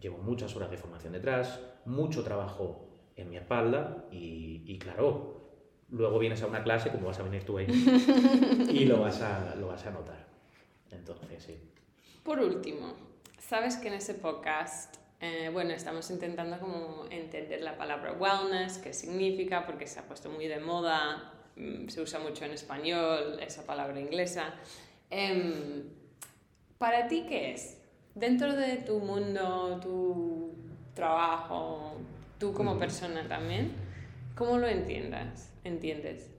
S2: llevo muchas horas de formación detrás, mucho trabajo en mi espalda y, claro, luego vienes a una clase como vas a venir tú ahí y lo vas a, lo vas a notar. Entonces, sí.
S1: Por último, sabes que en ese podcast, eh, bueno, estamos intentando como entender la palabra wellness, qué significa, porque se ha puesto muy de moda, mm, se usa mucho en español, esa palabra inglesa. Em, ¿Para ti qué es? Dentro de tu mundo, tu trabajo, tú como persona también, ¿cómo lo entiendas? ¿Entiendes?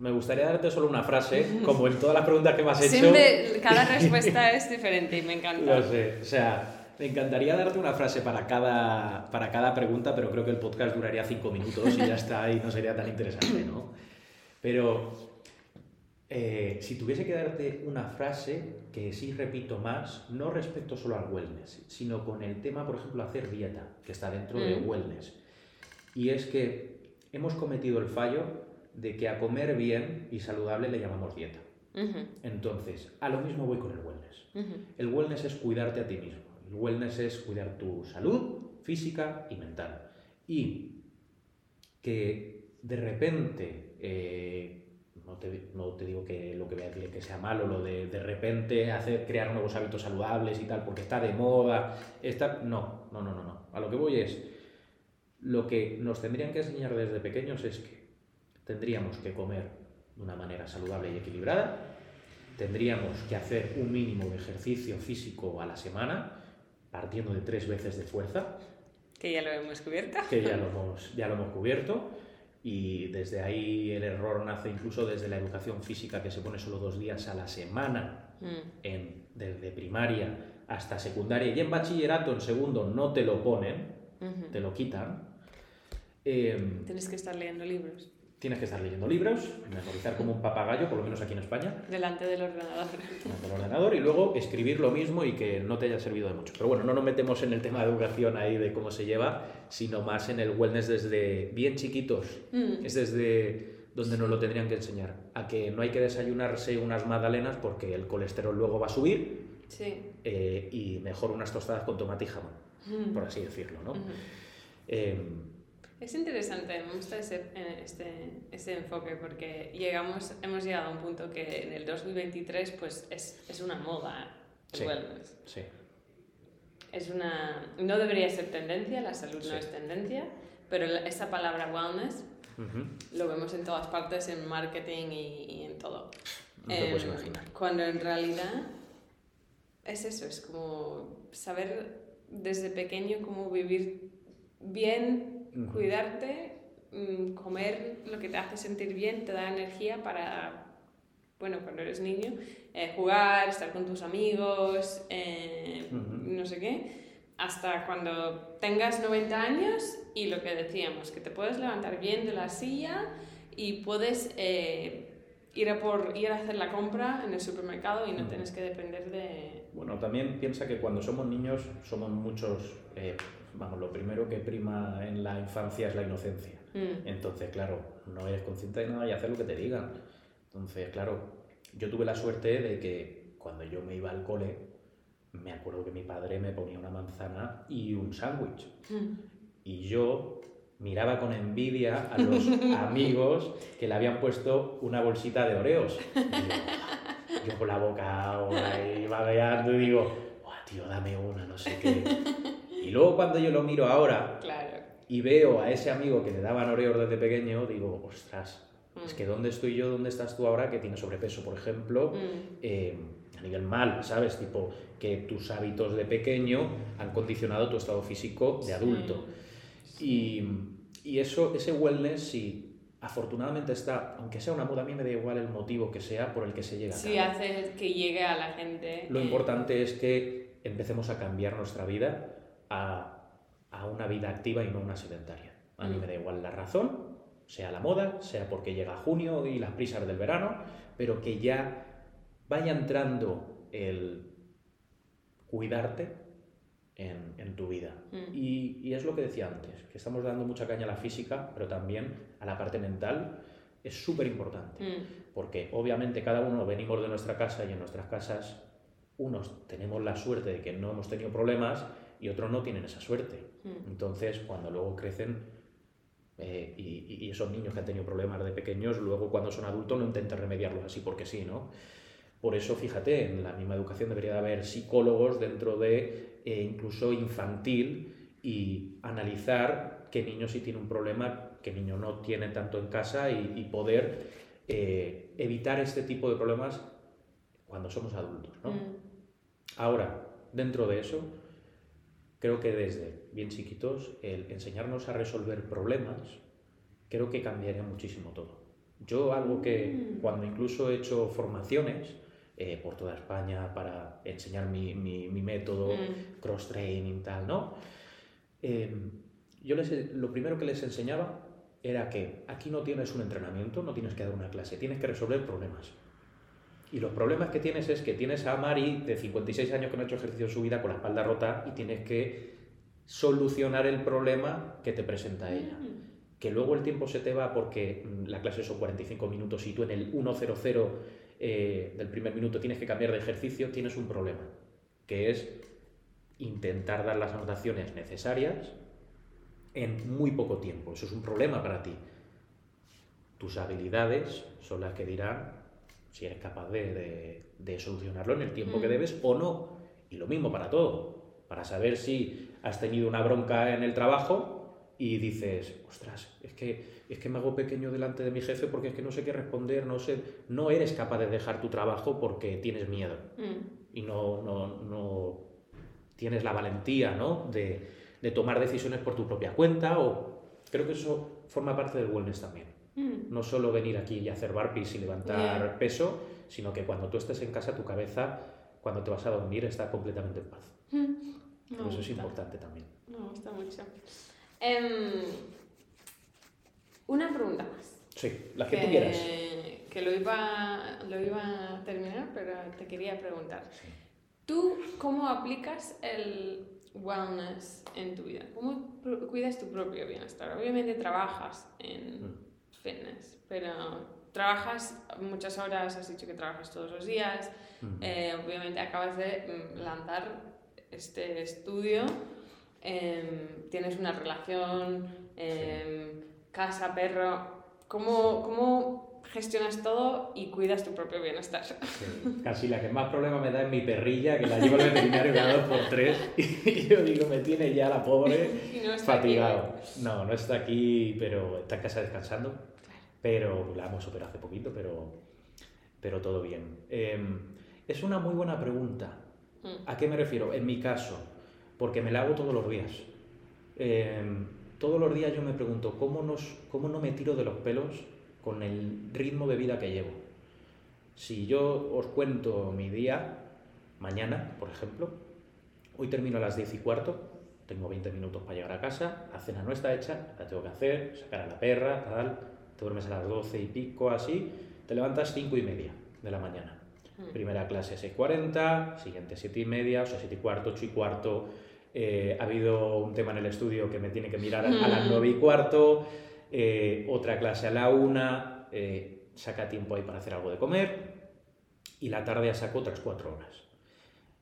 S2: Me gustaría darte solo una frase, como en todas las preguntas que me has hecho.
S1: Siempre, cada respuesta es diferente y me encanta.
S2: Lo sé, o sea, me encantaría darte una frase para cada, para cada pregunta, pero creo que el podcast duraría cinco minutos y ya está, y no sería tan interesante, ¿no? Pero eh, si tuviese que darte una frase, que sí repito más, no respecto solo al wellness, sino con el tema, por ejemplo, hacer dieta, que está dentro de mm. wellness. Y es que hemos cometido el fallo de que a comer bien y saludable le llamamos dieta. Entonces, a lo mismo voy con el wellness. El wellness es cuidarte a ti mismo. El wellness es cuidar tu salud física y mental. Y que de repente eh, no te, no te, digo que lo que voy a decir que sea malo, lo de de repente hacer, crear nuevos hábitos saludables y tal, porque está de moda. Está... No, no, no, no, no. A lo que voy es, lo que nos tendrían que enseñar desde pequeños es que tendríamos que comer de una manera saludable y equilibrada, tendríamos que hacer un mínimo de ejercicio físico a la semana, partiendo de tres veces de fuerza.
S1: Que ya lo hemos cubierto.
S2: Que ya lo hemos, ya lo hemos cubierto y desde ahí el error nace incluso desde la educación física que se pone solo dos días a la semana, mm. en, desde primaria hasta secundaria y en bachillerato en segundo no te lo ponen, te lo quitan.
S1: Em, Tienes que estar leyendo libros
S2: tienes que estar leyendo libros, memorizar como un papagayo, por lo menos aquí en España.
S1: Delante del ordenador.
S2: Delante del ordenador y luego escribir lo mismo y que no te haya servido de mucho. Pero bueno, no nos metemos en el tema de educación ahí de cómo se lleva, sino más en el wellness desde bien chiquitos. Mm. Es desde donde nos lo tendrían que enseñar. A que no hay que desayunarse unas magdalenas porque el colesterol luego va a subir. Sí. Eh, y mejor unas tostadas con tomate y jamón, mm. por así decirlo, ¿no?
S1: Es interesante, me gusta ese, eh, este, ese enfoque porque llegamos, hemos llegado a un punto que en el 2023 pues es, es una moda el wellness. Sí. Es una, no debería ser tendencia, la salud no es tendencia, pero esa palabra wellness lo vemos en todas partes, en marketing y, en todo.
S2: No te puedes imaginar.
S1: Cuando en realidad es eso, es como saber desde pequeño cómo vivir bien cuidarte, mm, comer lo que te hace sentir bien, te da energía para, bueno, cuando eres niño, eh, jugar, estar con tus amigos, eh, no sé qué, hasta cuando tengas 90 años y lo que decíamos, que te puedes levantar bien de la silla y puedes eh, ir, a por, ir a hacer la compra en el supermercado y no tienes que depender de...
S2: Bueno, también piensa que cuando somos niños somos muchos vamos, lo primero que prima en la infancia es la inocencia. Mm. Entonces, claro, no eres consciente de nada y haces lo que te digan. Entonces, claro, yo tuve la suerte de que cuando yo me iba al cole, me acuerdo que mi padre me ponía una manzana y un sándwich.
S1: Mm.
S2: Y yo miraba con envidia a los amigos que le habían puesto una bolsita de oreos. Y yo, yo con la boca ahora ahí babeando y digo, "Buah, tío, dame una, no sé qué. Y luego cuando yo lo miro ahora
S1: Claro.
S2: y veo a ese amigo que le daban oreos desde pequeño, digo, ostras, es
S1: Mm.
S2: que ¿dónde estoy yo? ¿Dónde estás tú ahora que tienes sobrepeso, por ejemplo?
S1: Mm.
S2: eh, a nivel mal, ¿sabes? Tipo, que tus hábitos de pequeño han condicionado tu estado físico de adulto. Y, y eso, ese wellness, sí, afortunadamente está, aunque sea una moda, a mí me da igual el motivo que sea por el que se llega
S1: Sí, hace que llegue a la gente.
S2: Lo importante es que empecemos a cambiar nuestra vida a, a una vida activa y no una sedentaria. A mí
S1: Mm.
S2: me da igual la razón, sea la moda, sea porque llega junio y las prisas del verano, pero que ya vaya entrando el cuidarte en, en tu vida.
S1: Mm.
S2: Y, y es lo que decía antes, que estamos dando mucha caña a la física, pero también a la parte mental. Es súper importante.
S1: Mm.
S2: Porque obviamente cada uno venimos de nuestra casa y en nuestras casas unos tenemos la suerte de que no hemos tenido problemas y otros no tienen esa suerte.
S1: Mm.
S2: Entonces, cuando luego crecen eh, y, y esos niños que han tenido problemas de pequeños, luego cuando son adultos no intentan remediarlos así porque sí, ¿no? Por eso, fíjate, en la misma educación debería de haber psicólogos dentro de eh, incluso infantil y analizar qué niño sí tiene un problema, qué niño no tiene tanto en casa y, y poder eh, evitar este tipo de problemas cuando somos adultos, ¿no?
S1: Mm.
S2: Ahora, dentro de eso, creo que desde bien chiquitos, el enseñarnos a resolver problemas, creo que cambiaría muchísimo todo. Yo algo que
S1: Mm.
S2: cuando incluso he hecho formaciones eh, por toda España para enseñar mi, mi- mi método,
S1: Mm.
S2: cross-training, tal, ¿no? Eh, yo les, lo primero que les enseñaba era que aquí no tienes un entrenamiento, no tienes que dar una clase, tienes que resolver problemas. Y los problemas que tienes es que tienes a Mari de 56 años que no ha hecho ejercicio en su vida con la espalda rota y tienes que solucionar el problema que te presenta ella. Que luego el tiempo se te va porque mm, la clase son 45 minutos y tú en el 1.00 eh, del primer minuto tienes que cambiar de ejercicio, tienes un problema, que es intentar dar las anotaciones necesarias en muy poco tiempo. Eso es un problema para ti. Tus habilidades son las que dirán si eres capaz de, de- de solucionarlo en el tiempo que
S1: Mm.
S2: debes o no. Y lo mismo para todo. Para saber si has tenido una bronca en el trabajo y dices, ostras, es que, es que me hago pequeño delante de mi jefe porque es que no sé qué responder, no sé. No eres capaz de dejar tu trabajo porque tienes miedo
S1: Mm.
S2: y no, no, no tienes la valentía ¿no? de, de tomar decisiones por tu propia cuenta o creo que eso forma parte del wellness también.
S1: Mm.
S2: No solo venir aquí y hacer burpees y levantar
S1: Yeah.
S2: peso, sino que cuando tú estés en casa tu cabeza, cuando te vas a dormir, está completamente en paz.
S1: Mm.
S2: Eso es importante también.
S1: Me gusta mucho. Em, una pregunta más.
S2: Sí, las que tú quieras.
S1: Que lo iba, lo iba a terminar, pero te quería preguntar.
S2: Sí.
S1: ¿Tú cómo aplicas el wellness en tu vida? ¿Cómo cuidas tu propio bienestar? Obviamente trabajas en
S2: Mm.
S1: Fitness, pero trabajas muchas horas, has dicho que trabajas todos los días, eh, obviamente acabas de mm, lanzar este estudio, em, tienes una relación, em, casa, perro, ¿cómo, ¿cómo gestionas todo y cuidas tu propio bienestar?
S2: Sí, Casi la que más problema me da es mi perrilla, que la llevo al veterinario cada dos por tres y yo digo, me tiene ya la pobre
S1: no aquí,
S2: fatigado. No, no está aquí, pero está en casa descansando. Pero la hemos operado hace poquito, pero, pero todo bien. Eh, es una muy buena pregunta.
S1: Mm.
S2: ¿A qué me refiero? En mi caso, porque me la hago todos los días. Eh, todos los días yo me pregunto, ¿cómo, nos, ¿cómo no me tiro de los pelos con el ritmo de vida que llevo? Si yo os cuento mi día, mañana, por ejemplo, hoy termino a las 10 y cuarto, tengo 20 minutos para llegar a casa, la cena no está hecha, la tengo que hacer, sacar a la perra, tal, te duermes a las 12 y pico, así, te levantas 5 y media de la mañana.
S1: Mm.
S2: Primera clase 6.40, siguiente 7 y media, o sea, 7 y cuarto, 8 y cuarto. Eh, ha habido un tema en el estudio que me tiene que mirar a, a las 9 y cuarto, eh, otra clase a la 1, saca tiempo ahí para hacer algo de comer y la tarde ya saco otras 4 horas.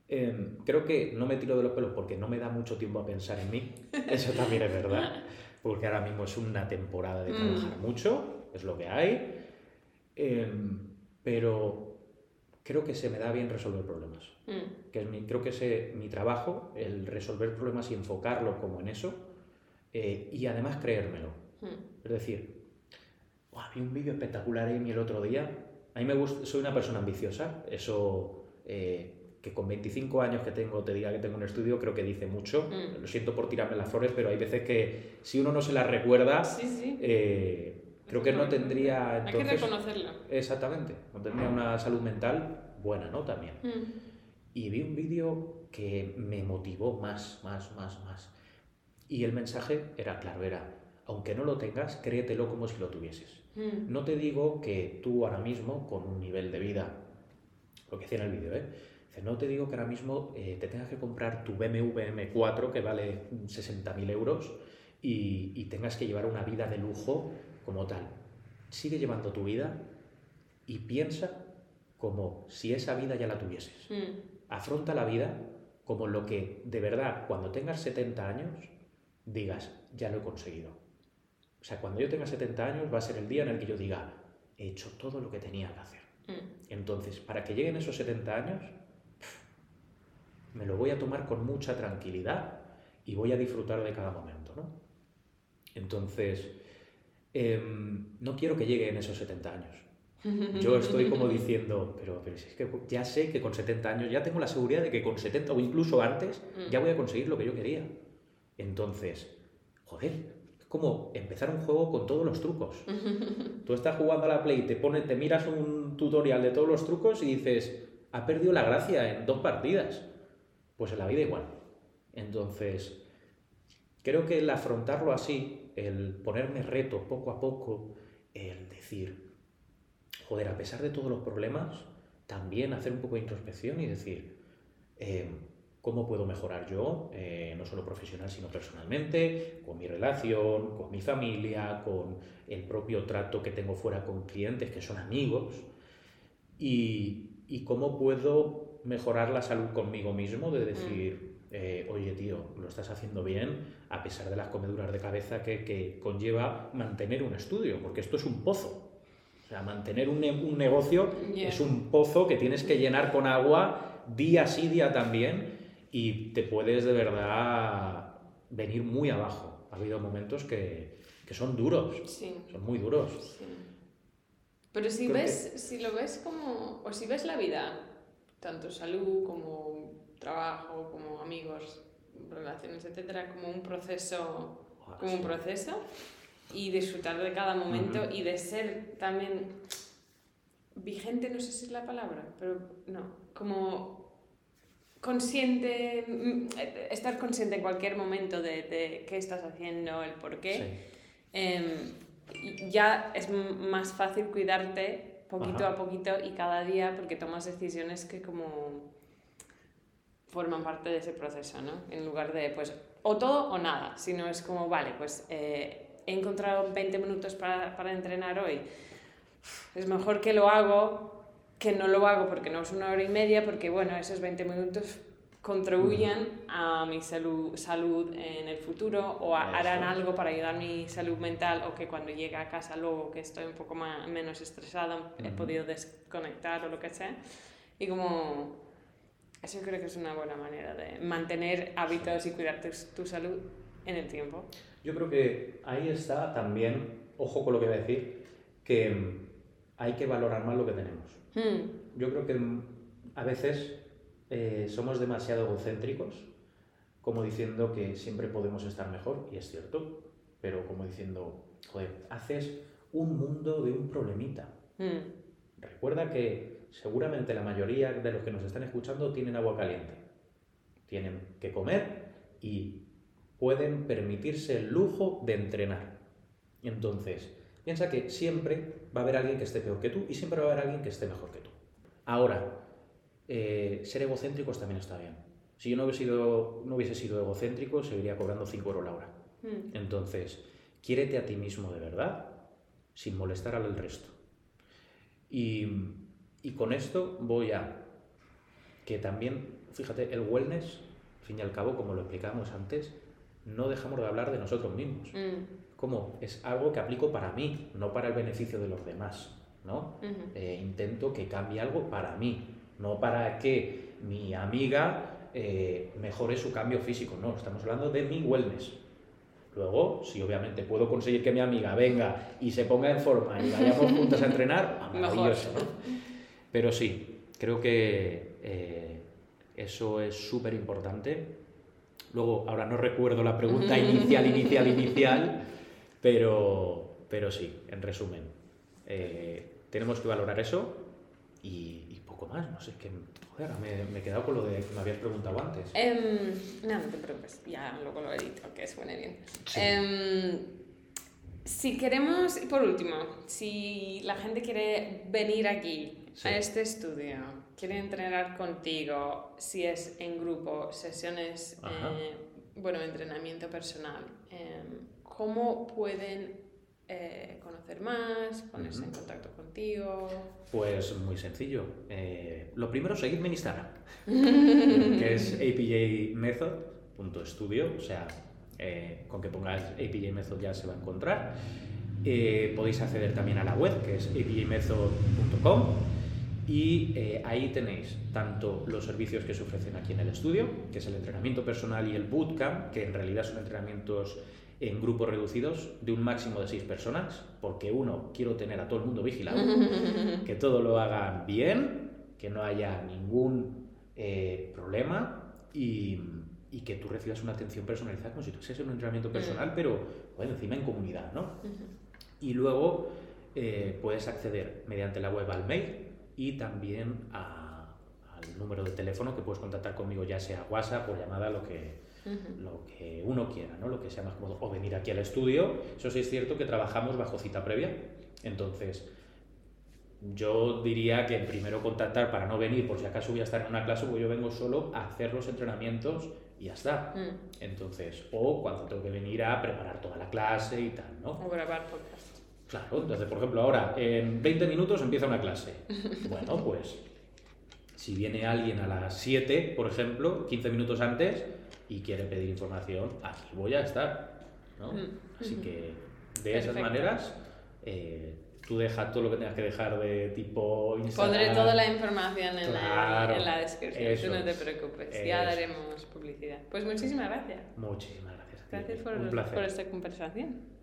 S2: Em, creo que no me tiro de los pelos porque no me da mucho tiempo a pensar en mí. Eso también es verdad. Porque ahora mismo es una temporada de trabajar
S1: Mm.
S2: mucho, es lo que hay. Em, pero creo que se me da bien resolver problemas.
S1: Mm,
S2: Que es mi, creo que es mi trabajo, el resolver problemas y enfocarlo como en eso. eh, y además creérmelo.
S1: Mm,
S2: Es decir, "Buah, vi un vídeo espectacular Amy el otro día. A mí me gusta, soy una persona ambiciosa. Eso eh, que con 25 años que tengo te diga que tengo un estudio, creo que dice mucho.
S1: Mm.
S2: Lo siento por tirarme las flores, pero hay veces que si uno no se las recuerda,
S1: Sí, sí.
S2: eh, creo que no tendría
S1: Hay que
S2: entonces...
S1: reconocerlo.
S2: Exactamente, no tendría una salud mental buena, ¿no? También.
S1: Mm,
S2: Y vi un vídeo que me motivó más, más, más, más. Y el mensaje era claro, era, aunque no lo tengas, créetelo como si lo tuvieses.
S1: mm,
S2: No te digo que tú ahora mismo, con un nivel de vida, lo que decía en el vídeo, ¿eh? No te digo que ahora mismo eh, te tengas que comprar tu BMW M4 que vale 60.000 euros y, y tengas que llevar una vida de lujo como tal. Sigue llevando tu vida y piensa como si esa vida ya la tuvieses.
S1: mm,
S2: Afronta la vida como lo que de verdad, cuando tengas 70 años, digas, ya lo he conseguido. O sea, cuando yo tenga 70 años va a ser el día en el que yo diga, he hecho todo lo que tenía que hacer.
S1: mm.
S2: Entonces, para que lleguen esos 70 años, pf, me lo voy a tomar con mucha tranquilidad y voy a disfrutar de cada momento, ¿no? Entonces, em, no quiero que lleguen esos 70 años. Yo estoy como diciendo, pero, pero si es que ya sé que con 70 años ya tengo la seguridad de que con 70 o incluso antes
S1: Mm.
S2: ya voy a conseguir lo que yo quería. Entonces, joder, como empezar un juego con todos los trucos. Tú estás jugando a la Play, te, pone, te miras un tutorial de todos los trucos y dices, ha perdido la gracia en dos partidas. Pues en la vida igual. Entonces, creo que el afrontarlo así, el ponerme reto poco a poco, el decir, joder, a pesar de todos los problemas, también hacer un poco de introspección y decir, eh, ¿cómo puedo mejorar yo, eh, no solo profesional, sino personalmente, con mi relación, con mi familia, con el propio trato que tengo fuera con clientes que son amigos? Y, y cómo puedo mejorar la salud conmigo mismo, de decir, eh, oye tío, lo estás haciendo bien, a pesar de las comeduras de cabeza que, que conlleva mantener un estudio, porque esto es un pozo. O sea, mantener un, ne- un negocio
S1: Yeah.
S2: es un pozo que tienes que llenar con agua día sí, día también, y te puedes de verdad venir muy abajo. Ha habido momentos que, que son duros,
S1: Sí,
S2: son muy duros.
S1: sí. Pero si
S2: Creo
S1: ves, si lo ves como, o si ves la vida, tanto salud como trabajo, como amigos, relaciones, etcétera, como un proceso,
S2: Ah,
S1: como un proceso y disfrutar de cada momento y de ser también vigente, no sé si es la palabra, pero no, como consciente, mm, estar consciente en cualquier momento de, de qué estás haciendo, el por qué.
S2: Sí.
S1: Em, ya es más fácil cuidarte poquito
S2: Ajá.
S1: a poquito y cada día porque tomas decisiones que como forman parte de ese proceso, ¿no? En lugar de, pues, o todo o nada, sino es como, vale, pues eh, he encontrado 20 minutos para, para entrenar hoy, es mejor que lo hago que no lo hago porque no es una hora y media, porque bueno, esos 20 minutos contribuyen a mi salud, salud en el futuro o a- harán algo para ayudar a mi salud mental o que cuando llegue a casa luego que estoy un poco más, menos estresada he
S2: Ujú.
S1: podido desconectar o lo que sea. Y como eso creo que es una buena manera de mantener hábitos y cuidar tu, tu salud en el tiempo.
S2: Yo creo que ahí está también, ojo con lo que voy a decir, que hay que valorar más lo que tenemos.
S1: Hmm,
S2: Yo creo que a veces eh, somos demasiado egocéntricos, como diciendo que siempre podemos estar mejor, y es cierto, pero como diciendo, joder, haces un mundo de un problemita.
S1: hmm,
S2: Recuerda que seguramente la mayoría de los que nos están escuchando tienen agua caliente, tienen que comer y pueden permitirse el lujo de entrenar. Entonces, piensa que siempre va a haber alguien que esté peor que tú y siempre va a haber alguien que esté mejor que tú. Ahora, eh, ser egocéntricos también está bien. Si yo no hubiese sido, no hubiese sido egocéntrico, seguiría cobrando 5 euros la hora.
S1: hmm.
S2: Entonces, quiérete a ti mismo de verdad, sin molestar al resto. Y, y con esto voy a que también fíjate, el wellness, al fin y al cabo, como lo explicábamos antes, no dejamos de hablar de nosotros mismos.
S1: Mm,
S2: Como es algo que aplico para mí, no para el beneficio de los demás, ¿no? Eh, intento que cambie algo para mí, no para que mi amiga eh, mejore su cambio físico, no, estamos hablando de mi wellness. Luego, si obviamente puedo conseguir que mi amiga venga y se ponga en forma y vayamos juntos a entrenar, maravilloso, ¿no? Pero sí, creo que eh, eso es súper importante. Luego, ahora no recuerdo la pregunta inicial, inicial, inicial, pero, pero sí, en resumen, eh, tenemos que valorar eso y, y poco más. No sé, es que joder, me, me he quedado con lo de que me habías preguntado antes.
S1: Em, no, no te preocupes, ya luego lo edito, que suene bien.
S2: Sí.
S1: Em, si queremos, y por último, si la gente quiere venir aquí
S2: Sí.
S1: a este estudio, quiere entrenar contigo, si es en grupo, sesiones, eh, bueno, entrenamiento personal, em, ¿cómo pueden eh, conocer más, ponerse en contacto contigo?
S2: Pues muy sencillo. Eh, lo primero, seguidme en Instagram, que es apjmethod.studio, o sea, eh, con que pongáis APJ Method ya se va a encontrar. Podéis acceder también a la web, que es apjmethod.com, y eh, ahí tenéis tanto los servicios que se ofrecen aquí en el estudio, que es el entrenamiento personal y el bootcamp, que en realidad son entrenamientos en grupos reducidos de un máximo de seis personas, porque uno, quiero tener a todo el mundo vigilado, que todo lo hagan bien, que no haya ningún eh, problema y, y que tú recibas una atención personalizada como si tú en un entrenamiento personal, pero bueno, encima en comunidad, ¿no? Y luego eh, puedes acceder mediante la web al mail y también a- al número de teléfono que puedes contactar conmigo, ya sea WhatsApp o llamada, lo que, Lo que uno quiera, ¿no? lo que sea más cómodo, o venir aquí al estudio. Eso sí es cierto que trabajamos bajo cita previa, entonces yo diría que primero contactar para no venir, por si acaso voy a estar en una clase, pues yo vengo solo a hacer los entrenamientos y ya está.
S1: Mm.
S2: Entonces, o cuando tengo que venir a preparar toda la clase y tal, ¿no?
S1: O grabar podcast.
S2: Claro, entonces, por ejemplo, ahora en 20 minutos empieza una clase. Bueno, pues si viene alguien a las 7, por ejemplo, 15 minutos antes y quiere pedir información, aquí voy a estar. ¿no?
S1: Mm.
S2: Así que de esas
S1: Perfecto.
S2: maneras, eh, tú deja todo lo que tengas que dejar de tipo Instagram.
S1: Pondré toda la información en,
S2: Claro,
S1: la, en la descripción,
S2: eso
S1: tú no te
S2: es,
S1: preocupes,
S2: eso.
S1: ya daremos publicidad. Pues muchísimas gracias.
S2: Muchísimas gracias. a ti.
S1: Gracias por, por esta conversación.